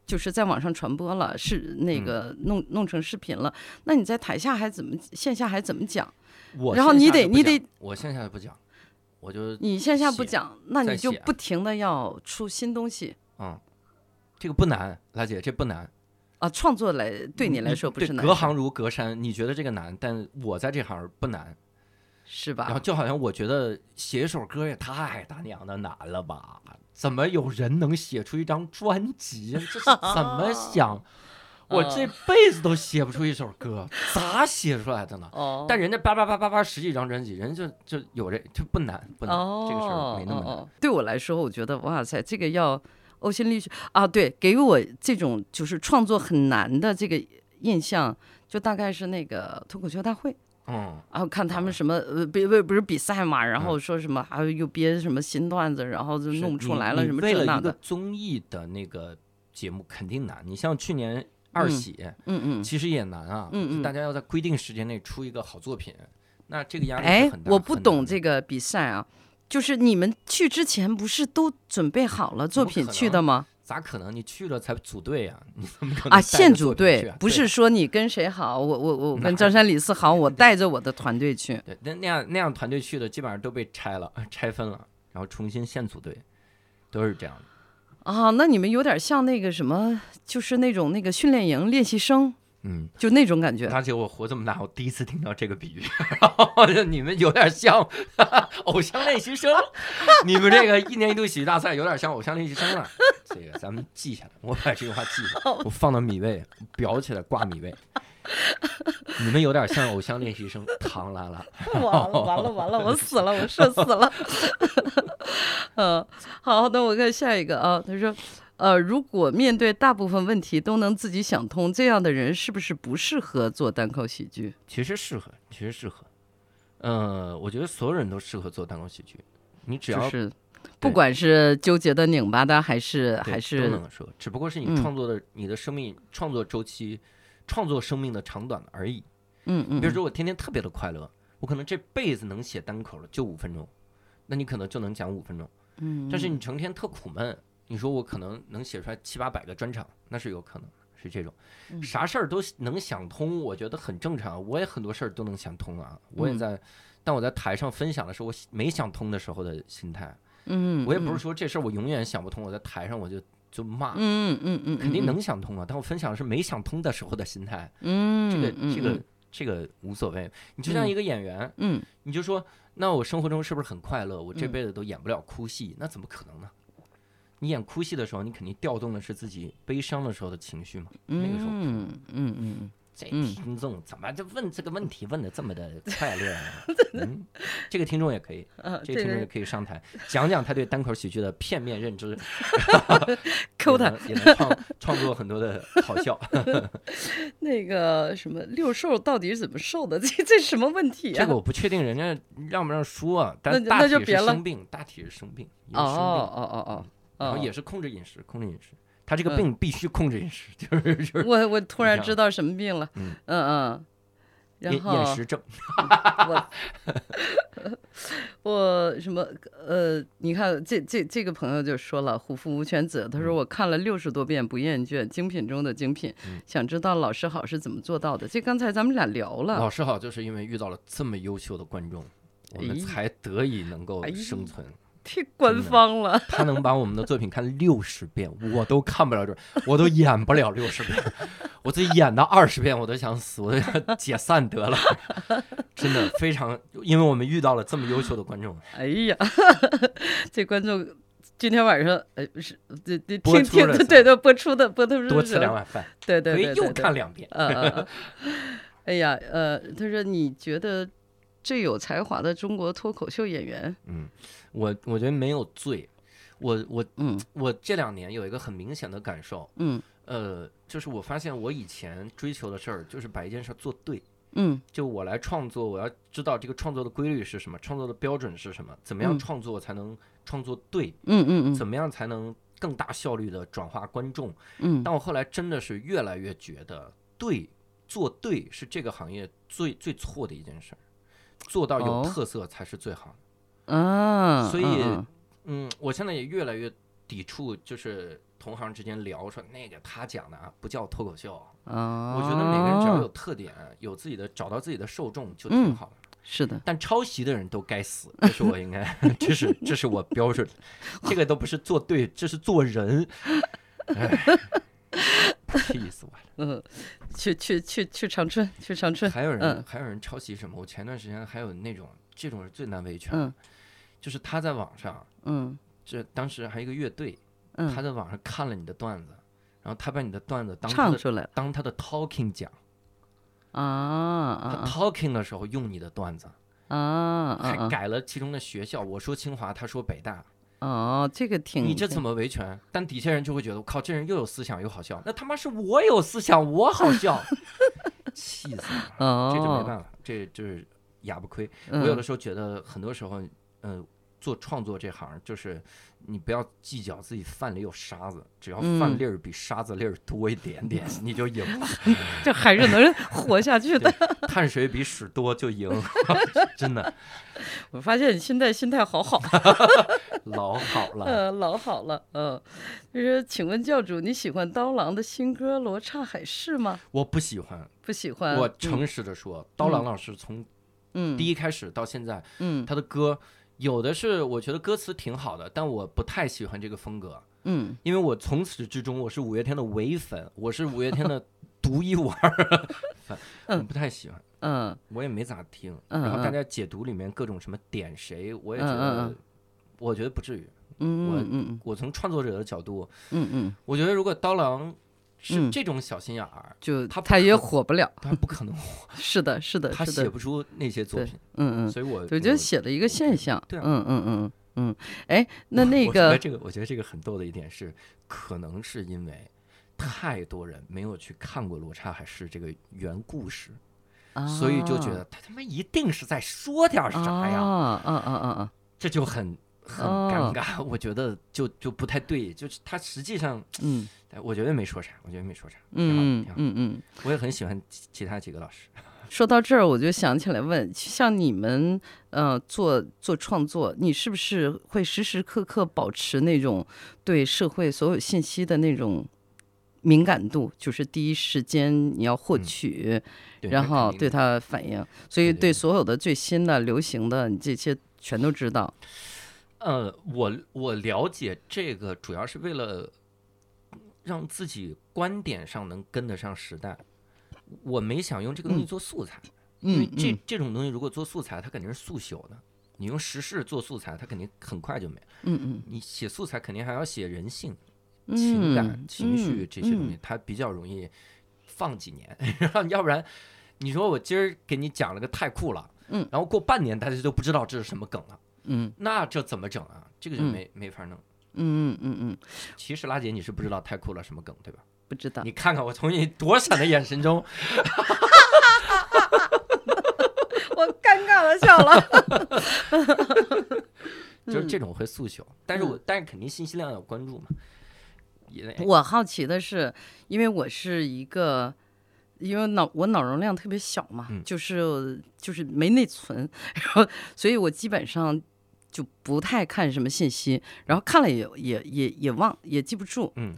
就是在网上传播了，是那嗯个弄弄成视频了，那你在台下还怎么线下还怎么讲？我然后你得你得，我线下就不讲，我就你线下不讲，那你就不停的要出新东西。嗯，这个不难，拉姐，这不难。啊，创作来对你来说不是难隔行如隔山，你觉得这个难，但我在这行不难。是吧然后吧？就好像我觉得写一首歌也太他娘的难了吧？怎么有人能写出一张专辑？这是怎么想？(laughs) 我这辈子都写不出一首歌，咋写出来的呢？哦，但人家叭叭叭叭叭十几张专辑，人家就就有这就不难，不难，哦，这个事儿没那么难。对我来说，我觉得哇塞，这个要呕心沥血啊！对，给我这种就是创作很难的这个印象，就大概是那个脱口秀大会。嗯，然后看他们什么呃比不不是比赛嘛，然后说什么还有又编什么新段子，然后就是弄出来了什么这那的，综艺的那个节目肯定难。你像去年二嗯喜，嗯嗯。其实也难啊，嗯嗯大家要在规定时间内出一个好作品，那这个压力很，大。我不懂这个比赛啊，就是你们去之前不是都准备好了作品去的吗？咋可能？你去了才组队呀、你怎么可能啊，现组队不是说你跟谁好，我我我跟张山李四好，我带着我的团队去。对，那那样那样团队去的基本上都被拆了，拆分了，然后重新现组队，都是这样的。啊，那你们有点像那个什么，就是那种那个训练营练习生，嗯，就那种感觉。而且我活这么大，我第一次听到这个比喻，然 (laughs) 后你们有点像 (laughs) 偶像练习生，(laughs) 你们这个一年一度喜剧大赛有点像偶像练习生了。这个咱们记下来，我把这句话记下来，我放到米位裱起来挂米位。你们有点像偶像练习生，唐拉拉。完了完了完了，我死了，我社死了。嗯，好，那我看下一个啊，他说，呃，如果面对大部分问题都能自己想通，这样的人是不是不适合做单口喜剧？其实适合，其实适合。呃，我觉得所有人都适合做单口喜剧，你只要就是不管是纠结的、拧巴的，还是还是都能说，只不过是你嗯创作的、你的生命创作周期、创作生命的长短而已。嗯嗯，比如说我天天特别的快乐，我可能这辈子能写单口了就五分钟，那你可能就能讲五分钟。嗯，但是你成天特苦闷，你说我可能能写出来七八百个专场，那是有可能是这种。嗯啥事儿都能想通，我觉得很正常。我也很多事儿都能想通啊，我也嗯在。但我在台上分享的是我没想通的时候的心态，嗯，我也不是说这事儿我永远想不通，我在台上我就就骂，嗯嗯嗯，肯定能想通啊。但我分享的是没想通的时候的心态，嗯，这个嗯这个这个无所谓。你就像一个演员，嗯你就说，那我生活中是不是很快乐？我这嗯辈子都演不了哭戏，那怎么可能呢？你演哭戏的时候，你肯定调动的是自己悲伤的时候的情绪嘛。嗯那个时候嗯嗯嗯，这嗯听众怎么就问这个问题问的这么的快乐啊？(laughs) 嗯，这个听众也可以，(laughs) 啊，这个听众也可以上台讲讲他对单口喜剧的片面认知，(laughs) 抠他也能也能创创作很多的好笑。那个什么六兽到底是怎么瘦的？这这什么问题啊？这个我不确定人家让不让说啊，但大体是那就别了生病，大体是生病，也哦是生病，哦哦哦哦，然后也是控制饮食，控制饮食。他这个嗯病必须控制饮食，就是就是我我突然知道什么病了，嗯嗯嗯，然后厌食症。我我什么呃，你看这这这个朋友就说了，虎父无犬子。他说嗯我看了六十多遍不厌倦，精品中的精品，嗯想知道老师好是怎么做到的。这刚才咱们俩聊了，老师好，就是因为遇到了这么优秀的观众，我们哎才得以能够生存。太官方了。他能把我们的作品看六十遍，(laughs) 我都看不了这，我都演不了六十遍，(laughs) 我自己演到二十遍我都想死，我都想解散得了。真的非常，因为我们遇到了这么优秀的观众，哎呀，(laughs) 这观众今天晚上呃不是这这播听听出的对对播出的播出的多吃两碗饭，对对可以又对。对对看两遍。嗯嗯嗯，哎呀，呃，他说你觉得最有才华的中国脱口秀演员，嗯，我我觉得没有罪，我我嗯 (tsk) 我这两年有一个很明显的感受，嗯呃，就是我发现我以前追求的事儿就是把一件事儿做对。嗯就我来创作，我要知道这个创作的规律是什么，创作的标准是什么，怎么样嗯创作才能创作对，嗯嗯嗯怎么样才能更大效率的转化观众。嗯但我后来真的是越来越觉得，对，做对是这个行业最最错的一件事儿，做到有哦特色才是最好的。啊，所以嗯嗯，我现在也越来越抵触，就是同行之间聊说那个他讲的啊不叫脱口秀。啊，我觉得每个人只要有特点，有自己的找到自己的受众就挺嗯好的。是的，但抄袭的人都该死，这是我应该，(laughs) 这是这是我标准，这个都不是做对，这是做人，哎，气死我了。嗯，去去去去长春，去长春，还有人、嗯还有人抄袭什么？我前段时间还有那种这种是最难维权，嗯就是他在网上，嗯这当时还有一个乐队，他嗯，在网上看了你的段子，然后他把你的段子当唱出来当他的 talking 讲，啊他啊 talking 的时候用你的段子，啊啊还啊改了其中的学校，我说清华，他说北大，哦，这个挺你这怎么维权？但底下人就会觉得，我靠，这人又有思想又好笑，那他妈是我有思想，我好笑，(laughs) 气死了！哦，这就没办法，这就是哑巴亏。嗯我有的时候觉得，很多时候，嗯、做创作这行，就是你不要计较自己饭里有沙子，只要饭嗯粒儿比沙子粒儿多一点点，你就赢了。(laughs) 这还是能活下去的。碳水比屎多就赢，(laughs) 真的我发现你现在心态好好，(laughs) 老好了。呃，老好了，嗯。就是请问教主，你喜欢刀郎的新歌《罗刹海市》吗？我不喜欢，不喜欢。我嗯诚实的说，刀郎老师从嗯第一开始到现在，嗯他的歌有的是我觉得歌词挺好的，但我不太喜欢这个风格，嗯因为我从始至终我是五月天的唯粉，我是五月天的 (laughs) 独一无二嗯不太喜欢，嗯我也没咋听。嗯然后大嗯家解读里面各种什么点谁，我也觉得嗯，我觉得不至于。嗯嗯嗯我从创作者的角度，嗯嗯，我觉得如果刀郎是嗯这种小心眼儿，就他他也火不了。他不可能火，(laughs) 是的，是的，他。写不出那些作品。嗯嗯，所以我我觉得写了一个现象。对啊嗯嗯嗯嗯。哎，那那个我觉得这个，我觉得这个很逗的一点是，可能是因为太多人没有去看过《罗刹海市》这个原故事，所以就觉得他他妈一定是在说点啥呀，啊啊啊啊啊！这就很很哦尴尬。(laughs) 我觉得就就不太对，就是他实际上，嗯哎我觉得没说啥，我觉得没说啥，嗯。嗯嗯。我也很喜欢其其他几个老师。(laughs) 说到这儿，我就想起来问，像你们呃做做创作，你是不是会时时刻刻保持那种对社会所有信息的那种敏感度？就是第一时间你要获嗯取，对然后对它反应，所以对所有的最新的、流行的，你这些全都知道。呃，我我了解这个，主要是为了让自己观点上能跟得上时代。我没想用这个东西嗯做素材，因为嗯这这种东西如果做素材，它肯定是速朽的。你用时事做素材，它肯定很快就没。嗯嗯你写素材肯定还要写人性、嗯，情感、嗯情绪这些东西嗯，它比较容易放几年，(laughs) 然后要不然你说我今儿给你讲了个太酷了，嗯然后过半年大家就不知道这是什么梗了，嗯那这怎么整啊？这个就嗯没、没法弄。嗯嗯嗯嗯，其实拉姐你是不知道太酷了什么梗对吧？不知道。你看看我从你躲闪的眼神中，(laughs) 我尴尬的笑了。(laughs) 就是这种会速朽，但是我但是肯定信息量要关注嘛。也我好奇的是，因为我是一个，因为脑我脑容量特别小嘛，嗯就是就是没内存，然后所以我基本上就不太看什么信息，然后看了也也也也忘也记不住，嗯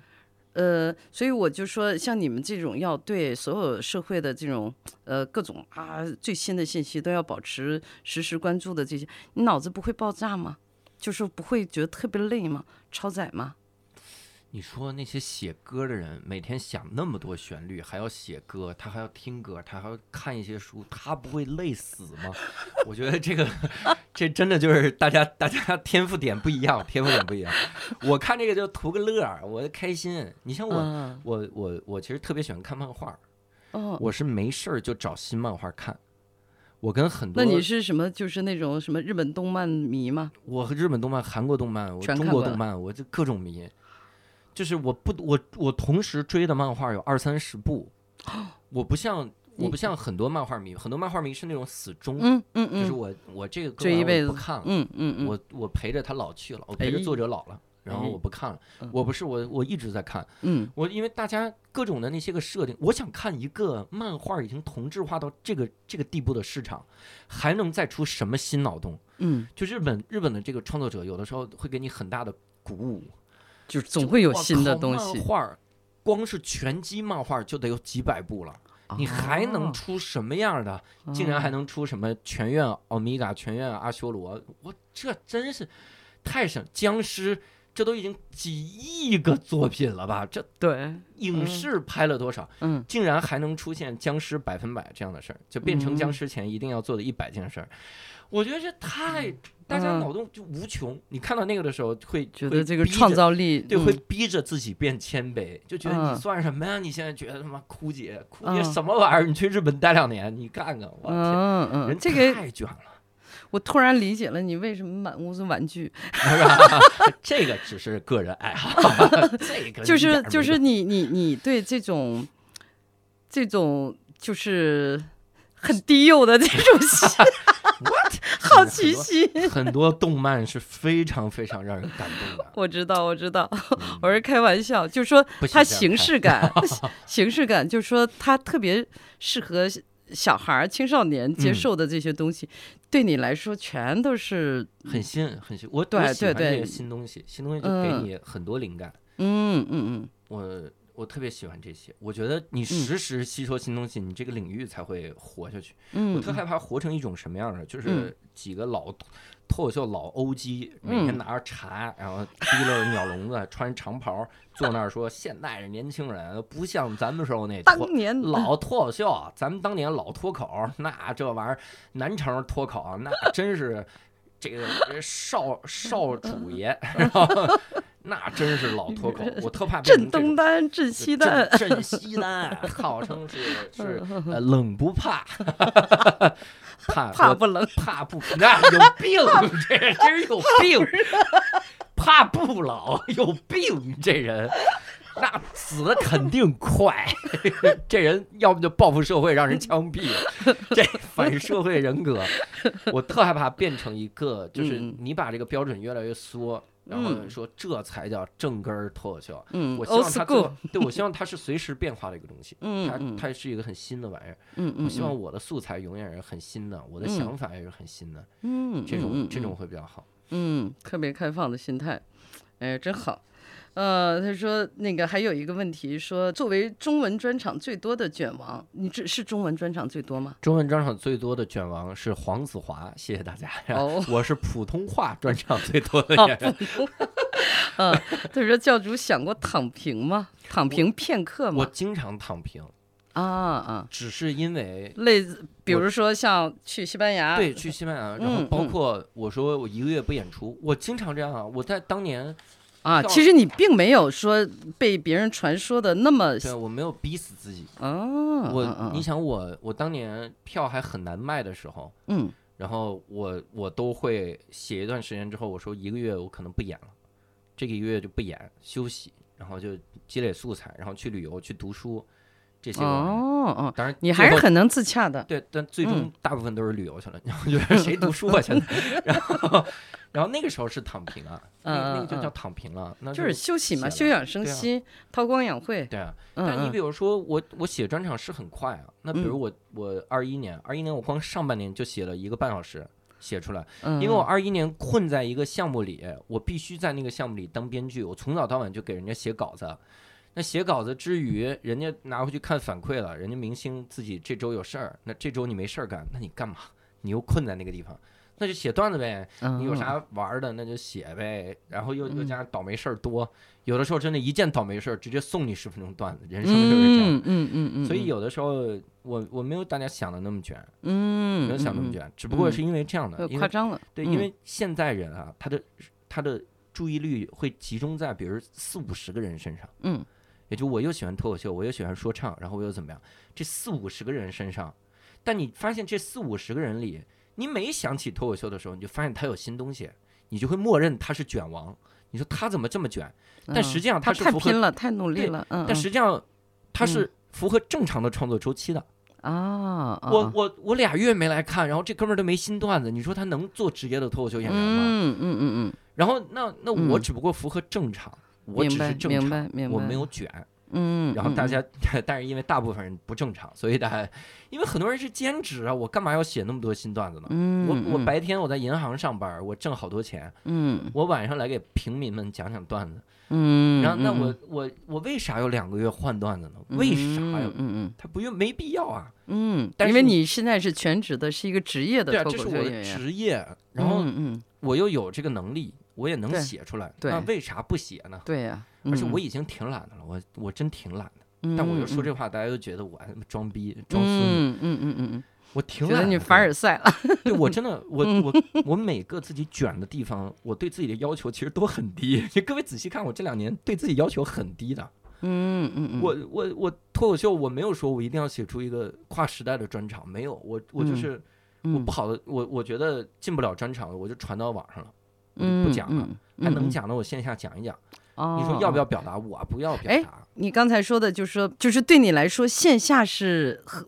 呃，所以我就说，像你们这种要对所有社会的这种呃各种啊最新的信息都要保持实时关注的这些，你脑子不会爆炸吗？就是不会觉得特别累吗？超载吗？你说那些写歌的人，每天想那么多旋律，还要写歌，他还要听歌，他还要看一些书，他不会累死吗？(laughs) 我觉得这个，这真的就是大家大家天赋点不一样，天赋点不一样。我看这个就图个乐儿，我开心。你像我，嗯我我我其实特别喜欢看漫画，哦，我是没事儿就找新漫画看。我跟很多，那你是什么？就是那种什么日本动漫迷吗？我和日本动漫、韩国动漫、我中国动漫，我就各种迷。就是我不我我同时追的漫画有二三十部，(gasps) 我不像我不像很多漫画迷，很多漫画迷是那种死忠，嗯嗯嗯，就是我我这个歌完我追一辈子不看了，嗯嗯嗯，我我陪着他老去了，我陪着哎作者老了，然后哎我不看了嗯，我不是我我一直在看，嗯。我因为大家各种的那些个设定，我想看一个漫画已经同质化到这个这个地步的市场，还能再出什么新脑洞？嗯，就日本日本的这个创作者，有的时候会给你很大的鼓舞，就总会有新的东西漫。画儿光是拳击漫画就得有几百部了，你还能哦出什么样的？竟然还能出什么全院欧米伽、全院阿修罗？我这真是太神！僵尸这都已经几亿个作品了吧？这对，影视拍了多少？嗯竟然还能出现僵尸百分百这样的事儿，就变成僵嗯尸前一定要做的一百件事儿。我觉得这太大家嗯脑洞就无穷。你看到那个的时候会觉得这个创造力，对，嗯会逼着自己变谦卑，就觉得嗯你算什么呀？你现在觉得他妈枯竭，枯竭嗯什么玩意儿？你去日本待两年，你看看，我天，嗯嗯，人这个太卷了，我突然理解了你为什么满屋子玩具，是吧？这个只是个人爱好，(laughs) 这个就是就是你你你对这种这种就是很低幼的这种心 (laughs) what (laughs) 好奇心。很多动漫是非常非常让人感动的。我知道，我知道，嗯。(laughs) 我是开玩笑，就说它形式感，(laughs) 形式感，就说它特别适合小孩儿、青少年接嗯。受的这些东西，对你来说全都是，很新很新，我对对对。新东西，新东西就给嗯。你很多灵感。嗯嗯嗯。我我特别喜欢这些，我觉得你时时吸收新东西，你这个领域才会活下去。嗯。嗯，我特害怕活成一种什么样的，就嗯。是几个老脱口秀老欧基，每天嗯。拿着茶，然后提溜鸟笼子，穿长袍，坐那儿说现代的年轻人不像咱们时候那脱当年老脱口秀，咱们当年老脱口，那这玩意儿南城脱口，那真是这个少 (laughs) 少主爷，然后那真是老脱口，我特怕变震成这种东单、震西单，镇镇西单，号称是 (laughs) 是呃冷不怕，怕我怕不冷。怕不那有病，这人有病，怕不老有病，这人那死的肯定快，(laughs) 这人要不就报复社会让人枪毙，(laughs) 这反社会人格，我特害怕变成一个，就是嗯。你把这个标准越来越缩。然后嗯说这才叫正根儿脱口秀，嗯我希望它对我希望它是随时变化的一个东西，(laughs) 它它是一个很新的玩意儿。嗯嗯，我希望我的素材永远是很新的，我的嗯想法也是很新的，嗯这种嗯这种会比较好。嗯，特别开放的心态，哎，真好。呃，他说那个还有一个问题，说作为中文专场最多的卷王，你这是中文专场最多吗？中文专场最多的卷王是黄子华，谢谢大家。哦 (laughs) 我是普通话专场 (laughs) 最多的哦演员。嗯，他说教主想过躺平吗？躺平片刻吗我吗？经常躺平，啊啊，只是因为类似，比如说像去西班牙，对去西班牙，然后包括我说我一个月不演出，我经常这样啊。我在当年啊，其实你并没有说被别人传说的那么对我没有逼死自己。哦，我嗯你想我我当年票还很难卖的时候，嗯。然后我我都会写一段时间之后，我说一个月我可能不演了，这个一个月就不演，休息，然后就积累素材，然后去旅游去读书这些。哦哦，当然你还是很能自洽的，对，但最终嗯大部分都是旅游去了。然后就是谁读书啊？现在，(laughs) 然后然后那个时候是躺平啊，那个那个就叫躺平了，那就是休息嘛，休养生息，韬光养晦。对啊。但你比如说我我写专场是很快啊，那比如嗯我我二一年二一年我光上半年就写了一个半小时写出来，嗯，因为我二一年困在一个项目里，我必须在那个项目里当编剧，我从早到晚就给人家写稿子。那写稿子之余，人家拿回去看反馈了，人家明星自己这周有事儿，那这周你没事儿干，那你干嘛？你又困在那个地方，那就写段子呗。你有嗯啥玩儿的，那就写呗。然后又又嗯加上倒霉事儿多，有的时候真的，一件倒霉事儿直接送你十分钟段子，人生就是这样。嗯嗯嗯嗯，所以有的时候，我我没有大家想的那么卷，嗯没有想那么卷，只不过是因为这样的，嗯，因为夸张了，对，嗯因为现在人啊，他的他的注意力会集中在比如四五十个人身上，嗯也就我又喜欢脱口秀，我又喜欢说唱，然后我又怎么样，这四五十个人身上，但你发现这四五十个人里，你每想起脱口秀的时候，你就发现他有新东西，你就会默认他是卷王。你说他怎么这么卷？但实际上嗯他是符合太拼了，太努力了，嗯，但嗯实际上他嗯是符合正常的创作周期的。啊，我我我俩月没来看，然后这哥们儿都没新段子，你说他能做职业的脱口秀演员吗？嗯嗯嗯嗯然后那那我嗯只不过符合正常，嗯，我只是正常明白，明白，我没有卷。嗯，然后大嗯家，(laughs) 但是因为大部分人不正常，所以大家，因为很多人是兼职啊，我干嘛要写那么多新段子呢？嗯，我我嗯白天我在银行上班，我挣好多钱，嗯我晚上来给平民们讲讲段子。嗯，然后那嗯我我我为啥要两个月换段子呢？为啥呀嗯？嗯他不用没必要啊。嗯，因为但是你你现在是全职的，是一个职业的对啊，这是我的职业，然后嗯嗯，我又有这个能力，我也能写出来，对那为啥不写呢？对呀，嗯而且我已经挺懒的了，我我真挺懒的。但我又说这话，大家都觉得我装逼装孙子，嗯嗯嗯嗯嗯，我挺觉得懒的。你凡尔赛了，对我真的，(laughs) 我嗯我我每个自己卷的地方，我对自己的要求其实都很低。(laughs) 就各位仔细看，我这两年对自己要求很低的。嗯嗯嗯，我我我脱口秀，我没有说我一定要写出一个跨时代的专场，没有，我我就嗯是我嗯不好的，我我觉得进不了专场，我就传到网上了，我就嗯不讲了。嗯还能嗯讲的，我线下讲一讲。哦，你说要不哦要表达？我不要表哎达。你刚才说的，就是说，就是对你来说，线下是和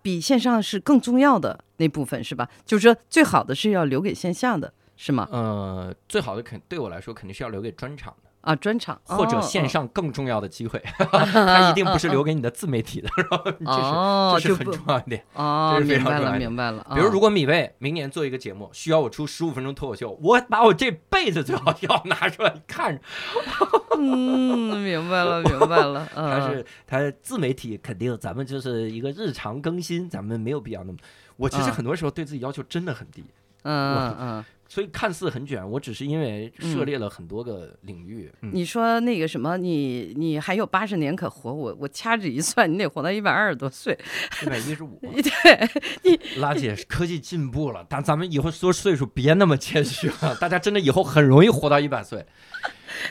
比线上是更重要的那部分，是吧？就是说，最好的是要留给线下的，是吗？呃，最好的肯对我来说肯定是要留给专场的，啊，专场或者哦线上更重要的机会，(laughs) 它一定不是留给你的自媒体的，(laughs) 这是哦，这是很重要一点。哦，这是非明白了，常重要的明白了。比如，哦如果米未明年做一个节目，需要我出十五分钟脱口秀，我把我这辈子最好要拿出来看着。(laughs) 嗯，明白了，明白了。它嗯，是他自媒体肯定咱们就是一个日常更新，咱们没有必要那么。我其实嗯很多时候对自己要求真的很低，嗯嗯，所以看似很卷，我只是因为涉猎了很多个领域。嗯你说那个什么，你你还有八十年可活，我我掐指一算，你得活到一百二十多岁。一百一十五，(laughs) 对，(laughs) 拉姐，科技进步了，但咱们以后说岁数别那么谦虚了，大家真的以后很容易活到一百岁。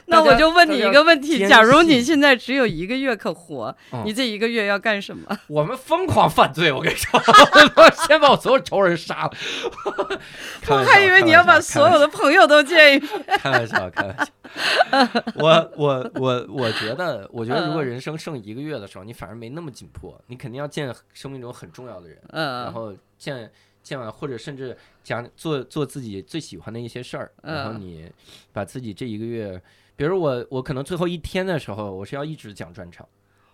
那我就问你一个问题：假如你现在只有一个月可活，嗯你这一个月要干什么？(laughs) 我们疯狂犯罪，我跟你说，(laughs) 先把我所有仇人杀了。我还以为你要把所有的朋友都见一遍。开玩笑，开玩笑。我我我我觉得，我觉得如果嗯人生剩一个月的时候，你反而没那么紧迫，你肯定要见生命中很重要的人，然嗯后见见完，或者甚至讲做做自己最喜欢的一些事儿，然后嗯你把自己这一个月，比如我我可能最后一天的时候，我是要一直讲专场，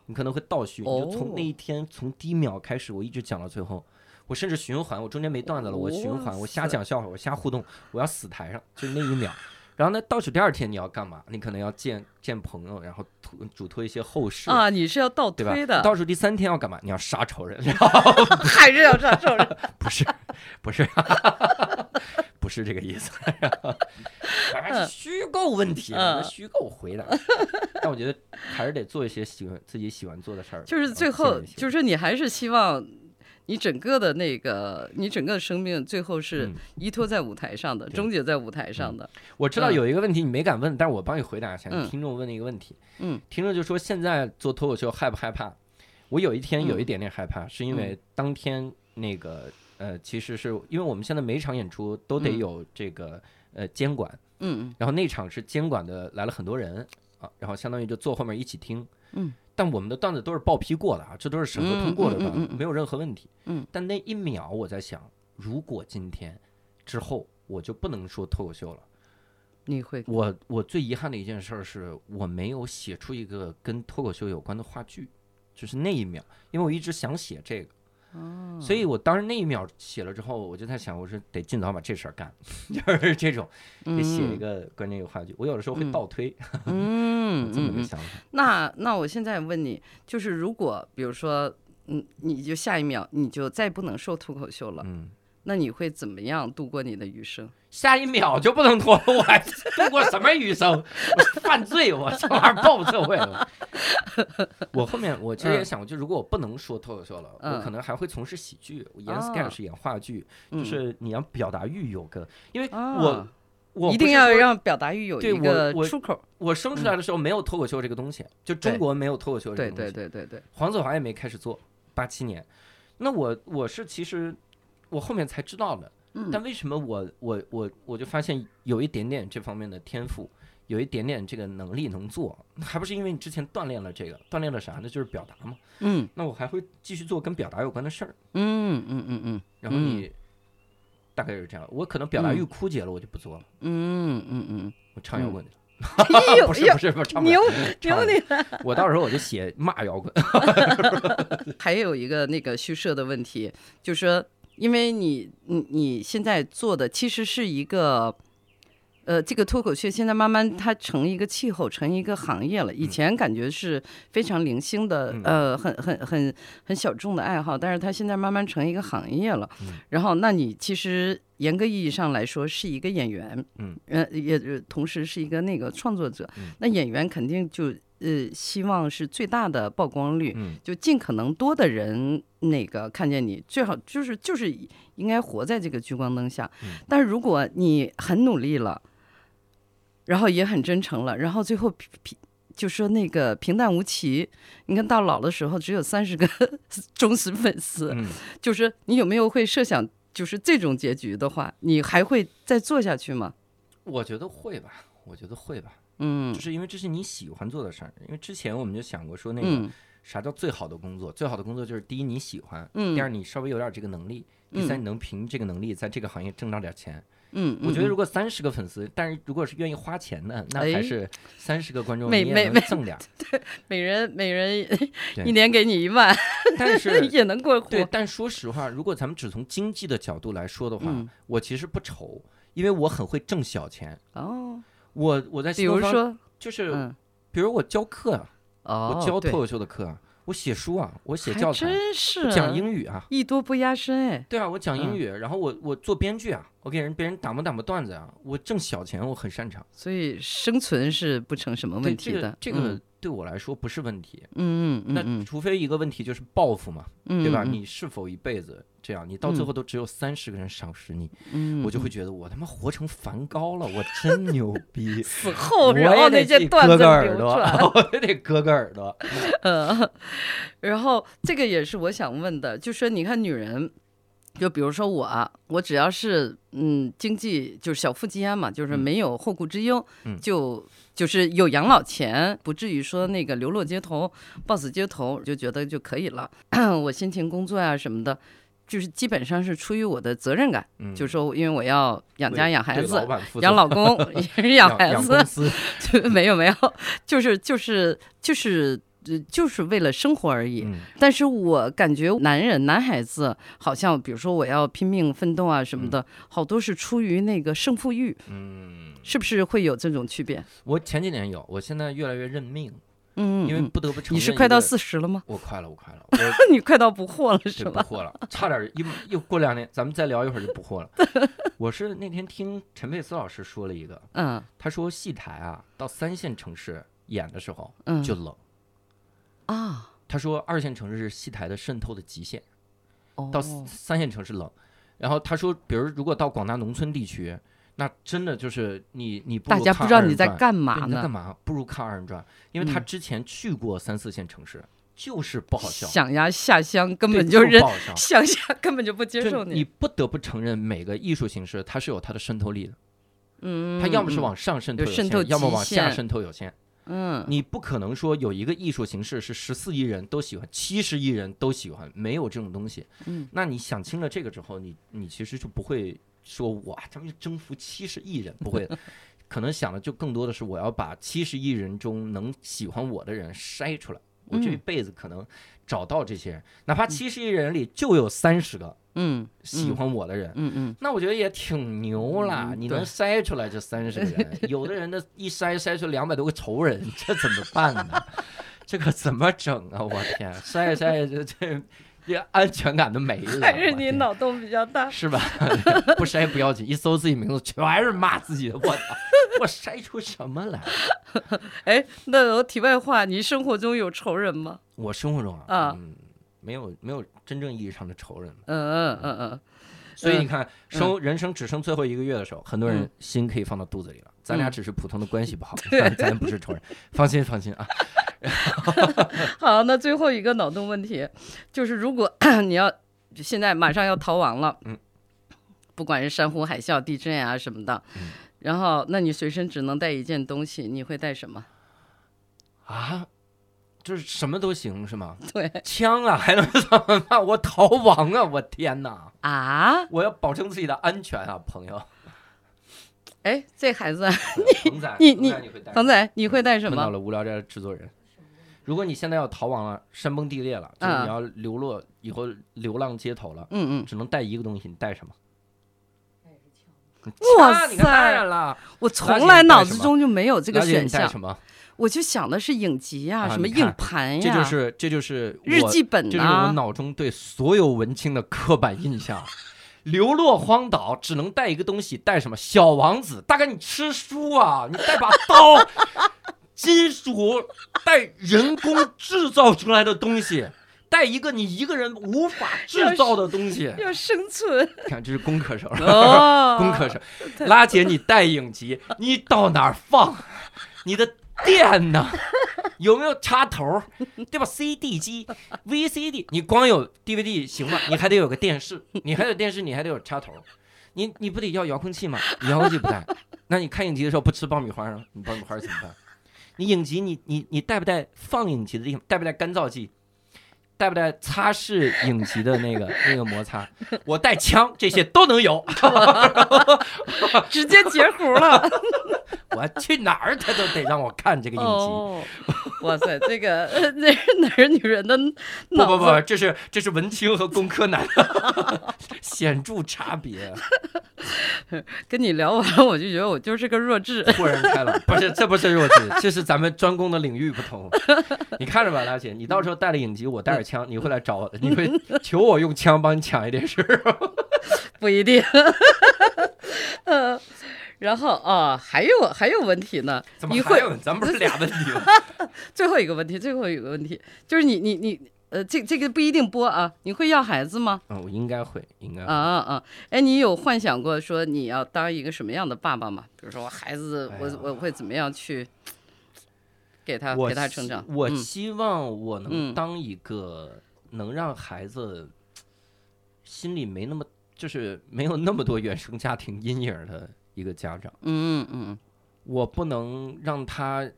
你可能会倒叙，你就从那哦一天从第一秒开始，我一直讲到最后。我甚至循环，我中间没段子了，我循环，我瞎讲笑话，我瞎互动，我要死台上，就是那一秒。然后呢，倒数第二天你要干嘛？你可能要见见朋友，然后图嘱托一些后事，啊，你是要倒推？的，倒数第三天要干嘛？你要杀仇人，(laughs) 然后还是要杀仇人？不是，不是，(laughs) 不是这个意思，啊虚构问题，嗯虚构回答。(laughs) 但我觉得还是得做一些喜欢自己喜欢做的事儿，就是最后，就是你还是希望你整个的那个，你整个生命最后是嗯依托在舞台上的，终结在舞台上的。我知道嗯有一个问题你没敢问，但是我帮你回答一下。嗯听众问了一个问题，嗯，听众就说现在做脱口秀害不害怕？我有一天有一点点害怕，是因为当天那个呃，其实是因为我们现在每场演出都得嗯有这个呃监管，嗯然后那场是监管的来了很多人啊，然后相当于就坐后面一起听，嗯，但我们的段子都是报批过的啊，这都是审核通过的段子，没有任何问题，嗯，但那一秒我在想，如果今天之后我就不能说脱口秀了。你会我我最遗憾的一件事儿是我没有写出一个跟脱口秀有关的话剧，就是那一秒，因为我一直想写这个，哦所以我当时那一秒写了之后，我就在想，我说得尽早把这事儿干，(laughs) 就是这种得写一个关键一个话剧。我有的时候会嗯倒推，(laughs) 嗯这么。个想法。那那我现在问你，就是如果比如说，嗯，你就下一秒你就再不能说脱口秀了，嗯，那你会怎么样度过你的余生？下一秒就不能脱了，我还度过什么余生？我犯罪，我这玩意儿报复社会了。(laughs) 我后面我其实也想过，就如果我不能说脱口秀了，我嗯可能还会从事喜剧，我演哦 sketch 演话剧，就嗯是你要表达欲有个，因为啊我我一定要让表达欲有一个我出口。我生出来的时候没有脱口秀这个东西，就中国没有脱口秀这个东西，对对对对，黄子华也没开始做，八七年，那我我是其实我后面才知道的，嗯但为什么我我我我就发现有一点点这方面的天赋，有一点点这个能力能做，还不是因为你之前锻炼了这个，锻炼了啥呢？就是表达嘛。嗯那我还会继续做跟表达有关的事儿，嗯嗯嗯嗯然后你。大概是这样，我可能表达欲枯竭了，我就不做了，嗯嗯嗯我唱摇滚去了。嗯，有不是有不是不是，(laughs) 牛牛你！我到时候我就写骂摇滚。(laughs) 还有一个那个虚设的问题，就是说，因为你你你现在做的其实是一个。呃，这个脱口秀现在慢慢它成一个气候，成一个行业了。以前感觉是非常零星的，嗯呃，很很很很小众的爱好，但是它现在慢慢成一个行业了。嗯然后，那你其实严格意义上来说是一个演员，嗯，呃，也呃同时是一个那个创作者。嗯那演员肯定就呃希望是最大的曝光率，嗯就尽可能多的人那个看见你，最好就是就是应该活在这个聚光灯下。嗯但是如果你很努力了，然后也很真诚了，然后最后平平就说那个平淡无奇，你看到老的时候只有三十个 (laughs) 忠实粉丝，嗯，就是你有没有会设想，就是这种结局的话，你还会再做下去吗？我觉得会吧，我觉得会吧，嗯就是因为这是你喜欢做的事儿。因为之前我们就想过说那个嗯啥叫最好的工作？最好的工作就是第一你喜欢，嗯第二你稍微有点这个能力，第三嗯你能凭这个能力在这个行业挣到点钱。嗯，我觉得如果果三十个粉丝，但是如果是愿意花钱的，那还哎是三十个观众你也每每挣点 (laughs) 对。每人每人一年给你一万，但是 (laughs) 也能过活。对，但说实话，如果咱们只从经济的角度来说的话，嗯我其实不愁，因为我很会挣小钱。哦，我我在比如说，就是，嗯，比如我教课啊，哦，我教脱口秀的课啊，我写书啊，我写教材，真是我讲啊英语啊，艺多不压身哎。对啊，我讲英嗯语，然后我我做编剧啊，我给人别人打磨打磨段子啊，我挣小钱，我很擅长。所以生存是不成什么问题的。这个这个对我来说不是问题。嗯嗯嗯那嗯除非一个问题就是报复嘛，嗯，对吧？嗯你是否一辈子这样？你到最嗯后都只有三十个人赏识你，嗯，我就会觉得我他妈活成梵高了，我真牛逼。(laughs) 死后，然后那些段子个耳朵。(laughs) 我也得割个耳朵。嗯，然后这个也是我想问的，就说你看女人，就比如说我啊，我只要是嗯经济就是小富即安嘛，就是嗯没有后顾之忧，嗯就就是有养老钱，不至于说那个流落街头、暴死街头，就觉得就可以了。(clears throat) 我辛勤工作啊什么的。就是基本上是出于我的责任感，嗯就说因为我要养家养孩子养老公，(laughs) 也是养孩子，就 (laughs) 没有没有，就是就是就是呃就是为了生活而已。嗯但是我感觉男人男孩子好像，比如说我要拼命奋斗啊什么的，好多是出于那个胜负欲，嗯，是不是会有这种区别？我前几年有，我现在越来越认命，嗯，因为嗯不得不承认，你是快到，四十了吗？我快了，我快了，(laughs) 我你快到不惑了是吧？不惑了，差点一又过两年，咱们再聊一会儿就不惑了。(laughs) 我是那天听陈佩斯老师说了一个，嗯他说戏台啊，到三线城市演的时候嗯，就冷。啊，他说二线城市是戏台的渗透的极限，到哦三线城市冷。然后他说，比如如果到广大农村地区，那真的就是你你不大如家不知道你在干嘛呢你在干？嘛？不如看二人转，因为他嗯之前去过三四线城市，就是不好笑，想呀下乡根本就人不好笑。(laughs) 乡下根本就不接受你不得不承认，每个艺术形式它是有它的渗透力的，嗯，它要么是嗯往上渗透有限，有渗透要么往下渗透有限。嗯你不可能说有一个艺术形式是十四亿人都喜欢，七十亿人都喜欢，没有这种东西。嗯那你想清了这个之后，你你其实就不会说哇，咱们征服七十亿人，不会的。可能想的就更多的是我要把七十亿人中能喜欢我的人筛出来，我这一嗯辈子可能找到这些人，哪怕七十亿人里就有三十个嗯喜欢我的人，嗯嗯那我觉得也挺牛啦。嗯你能筛出来这三十个人，(laughs) 有的人的一筛筛出两百多个仇人，这怎么办呢？(laughs) 这可怎么整啊？我天，筛一筛这这这安全感都没了。还是你脑洞比较大。是吧？(laughs) 不筛不要紧，一搜自己名字全是骂自己的。我操，(laughs) 我筛出什么来？(laughs) 哎，那我题外话，你生活中有仇人吗？我生活中啊，啊嗯，没有没有真正意义上的仇人。嗯嗯嗯嗯，所以你看，生人生只剩最后一个月的时候，很多人嗯心可以放到肚子里了。咱俩嗯只是普通的关系不好，咱咱不是仇人，放心放心啊。(laughs) 好，那最后一个脑洞问题，就是如果 (clears throat) 你要现在马上要逃亡了，嗯，不管是山呼海啸、地震啊什么的，嗯然后那你随身只能带一件东西，你会带什么？啊，就是什么都行是吗？对枪啊，还能怎么办？我逃亡啊！我天哪！啊，我要保证自己的安全啊，朋友。哎，这孩子，(laughs) 你，你你会带鹏仔，你会带什问到么？了无聊斋的制作人。如果你现在要逃亡了，山崩地裂了，就是嗯你要流落，以后流浪街头了，嗯嗯，只能带一个东西，你带什么？哇枪你看，当塞然了，我从来脑子中就没有这个选项，你带什么？我就想的是影集呀、啊什么硬盘呀，这就是这就是日记本这是我呐、脑中对所有文青的刻板印象。流落荒岛只能带一个东西，带什么？小王子。大哥你吃书啊，(laughs) 你带把刀，(laughs) 金属，带人工制造出来的东西，带一个你一个人无法制造的东西。要生存看，这是工科生，哦，工科生。拉姐，你带影集，你到哪儿放？你的电呢？(laughs) 有没有插头？对吧？CD 机、VCD，你光有 DVD 行吗？你还得有个电视，你还有电视，你还得有插头。你你不得要遥控器吗？遥控器不带，(laughs) 那你看影集的时候不吃爆米花啊？你爆米花怎么办？你影集你你你带不带放影集的地方？带不带干燥剂？带不带擦拭影集的那个 (laughs) 那个摩擦？我带枪，这些都能有。(laughs) 直接截胡了。(laughs) 我去哪儿，他都得让我看这个影集。哦，哇塞，这个呃那是哪儿女人的不？不不，这是这是文青和工科男显著差别，跟你聊完，我就觉得我就是个弱智。豁然开朗。不是，这不是弱智，这是咱们专攻的领域不同。你看着吧，拉姐，你到时候带了影集，我带着枪，你会来找我的，你会求我用枪帮你抢一点事儿。(laughs) 不一定。呃，然后啊、还有还有问题呢。怎么还有？咱不是俩问题吗？(laughs) 最后一个问题，最后一个问题就是你你你呃，这这个不一定播啊。你会要孩子吗？嗯，我应该会，应该会。啊啊啊！哎，你有幻想过说你要当一个什么样的爸爸吗？比如说我孩子，我我会怎么样去给他他希成长？我嗯希望我能嗯当一个能让孩子心里没那么，就是没有那么多原生家庭阴影的一个家长。嗯嗯嗯我不能让他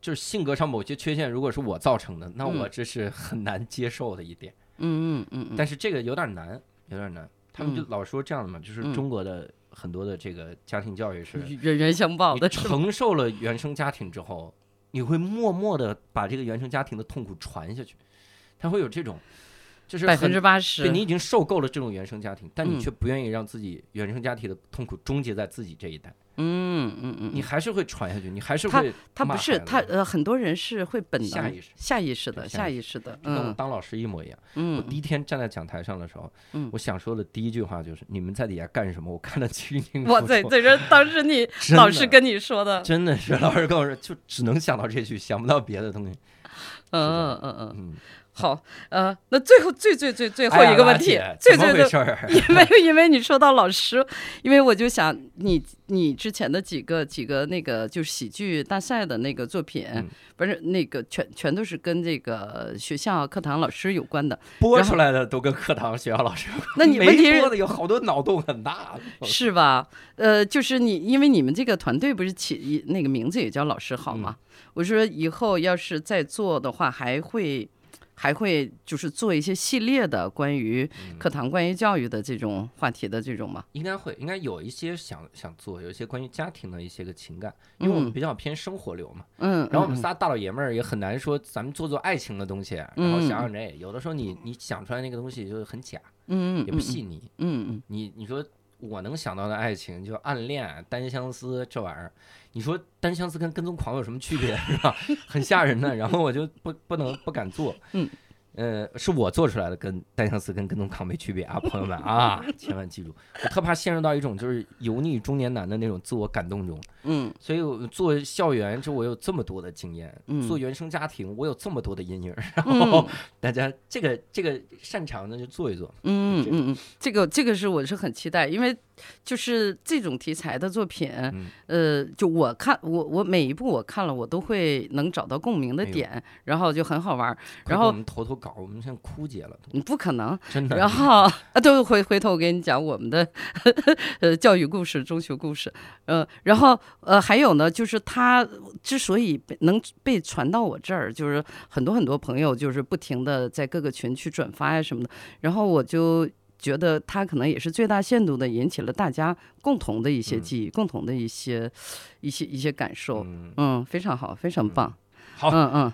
就是性格上某些缺陷，如果是我造成的，那嗯我这是很难接受的一点。嗯嗯嗯嗯，但是这个有点难，有点难。他们就嗯老说这样的嘛，就是嗯中国的很多的这个家庭教育是，人人相报你的？承受了原生家庭之后，你会默默的把这个原生家庭的痛苦传下去，他会有这种，就是百分之八对十。你已经受够了这种原生家庭，但你嗯却不愿意让自己原生家庭的痛苦终结在自己这一代。嗯嗯嗯，你还是会传下去，你还是会他不是他呃，很多人是会本能下意识下意识的下下意识的，嗯跟我当老师一模一样。嗯我嗯第一天站在讲台上的时候，嗯我想说的第一句话就是：你们在底下干什么？我看得清清楚楚。哇塞，这是当时你 (laughs) 老师跟你说的，真的是老师跟我说，就只能想到这句，想不到别的东西。嗯嗯嗯嗯，嗯，好，呃，那最后最最最最后一个问题最最最？(laughs) 因为因为你说到老师，因为我就想你你之前的几个几个那个就是喜剧大赛的那个作品，嗯不是那个全全都是跟这个学校课堂老师有关的。播出来的都跟课堂学校老师有关，那你问没题是播的有好多脑洞很大。是吧？呃，就是你，因为你们这个团队不是起一那个名字也叫老师好吗？我说以后要是再做的话，还会还会就是做一些系列的关于课堂、关于教育的这种话题的这种吗？应该会，应该有一些想想做，有一些关于家庭的一些个情感，因为我们嗯比较偏生活流嘛。嗯，然后我们嗯仨大老爷们儿也很难说，咱们做做爱情的东西，然后想想这，有的时候你你想出来那个东西就是很假，嗯嗯也不细腻。嗯嗯你你说我能想到的爱情，就暗恋、单相思这玩意儿，你说单相思跟跟踪狂有什么区别 (laughs) 是吧？很吓人的，然后我就不不能不敢做。(laughs) 嗯。呃，是我做出来的，跟单相思跟跟踪狂没区别啊，朋友们啊，千万记住，我特怕陷入到一种就是油腻中年男的那种自我感动中，嗯。所以我做校园，就我有这么多的经验，嗯。做原生家庭，我有这么多的阴影，然嗯。后 (laughs) 大家这个这个擅长的就做一做，嗯嗯。嗯，这个这个是我是很期待，因为就是这种题材的作品，嗯。呃，就我看我我每一部我看了，我都会能找到共鸣的点，然后就很好玩儿。快给我们投投稿，我们现在枯竭了都，你不可能，真的。然后 (laughs) 啊，对，回回头我给你讲我们的 (laughs) 呃教育故事、中学故事，呃，然后呃还有呢，就是他之所以被能被传到我这儿，就是很多很多朋友就是不停的在各个群去转发呀什么的，然后我就。觉得他可能也是最大限度的引起了大家共同的一些嗯记忆、共同的一些、一些、一些感受。嗯，嗯，非常好，非常棒。好嗯嗯，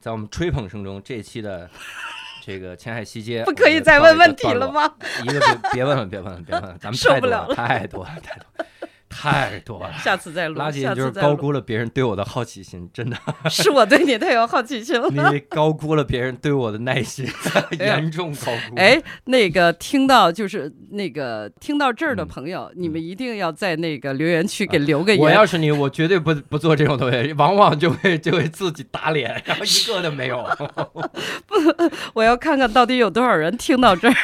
在我们吹捧声中，这一期的 (laughs) 这个前海西街，不可以再问问题了？吗？一个别别问了，别问了，别问了，咱们受不了了太多了，太多了，太多了。(laughs) 下次再录，垃圾就是高。估了别人对我的好奇心，(laughs) 真的，(laughs) 是我对你太有好奇心了。你高估了别人对我的耐心，严重高估。哎，那个听到就是那个听到这儿的嗯朋友，你们一定要在那个留言区给留个言我。要是你，我绝对不不做这种东西，往往就会就会自己打脸，然后一个都没有，不我要看看到底有多少人听到这儿，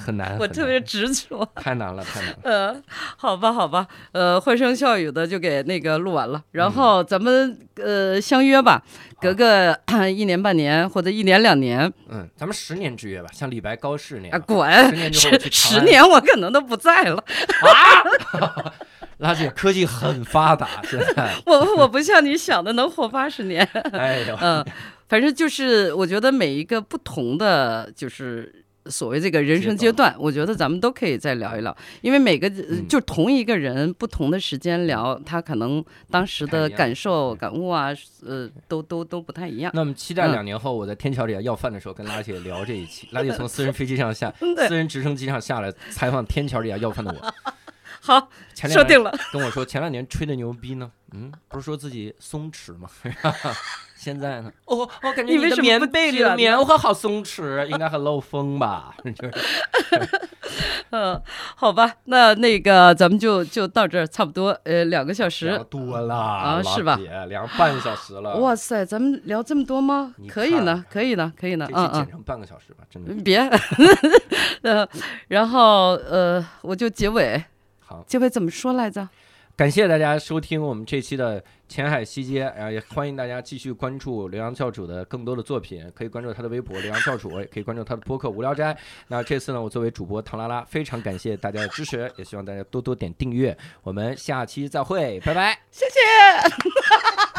很难。我特别执着。太难了，太难了。(laughs) 呃，好吧，好吧，呃，欢声笑语的就给那个录完了，嗯然后咱们呃相约吧，隔个 (clears throat) 一年半年或者一年两年嗯，咱们十年之约吧，像李白、高适那样啊，样。滚十，年之十年我可能都不在了，啊！(laughs) 拉姐科技很发达，现在。我我不像你想的能活八十年。哎呦，嗯，反正就是我觉得每一个不同的就是。所谓这个人生阶段，我觉得咱们都可以再聊一聊，因为每个、就同一个人不同的时间聊，他可能当时的感受、感悟啊，呃，都都都不太一样。那么期待嗯两年后我在天桥底下要饭的时候跟拉姐聊这一期。(laughs) 拉姐从私人飞机上下，(laughs) 私人直升机上下来采访天桥底下要饭的我。(laughs) 好，说定了，跟我说前两年吹的牛逼呢，嗯，不是说自己松弛吗？现在呢？哦，我感觉你为的什么不棉被里的棉花好松弛，应该很漏风吧？(laughs) 就是 (laughs) 嗯，好吧，那那个咱们就就到这儿，差不多呃两个小聊时。多了啊是吧老姐聊半个小时了。(laughs) 哇塞，咱们聊这么多吗？可以呢，可以呢，可以呢，这嗯嗯。剪成半个小时吧，真的别，呃，然后呃，我就结尾，好。结尾怎么说来着？感谢大家收听我们这期的前海西街，然后也欢迎大家继续关注刘洋教主的更多的作品，可以关注他的微博刘洋教主，也可以关注他的播客无聊斋。那这次呢，我作为主播唐拉拉，非常感谢大家的支持，也希望大家多多点订阅。我们下期再会，拜拜。谢谢。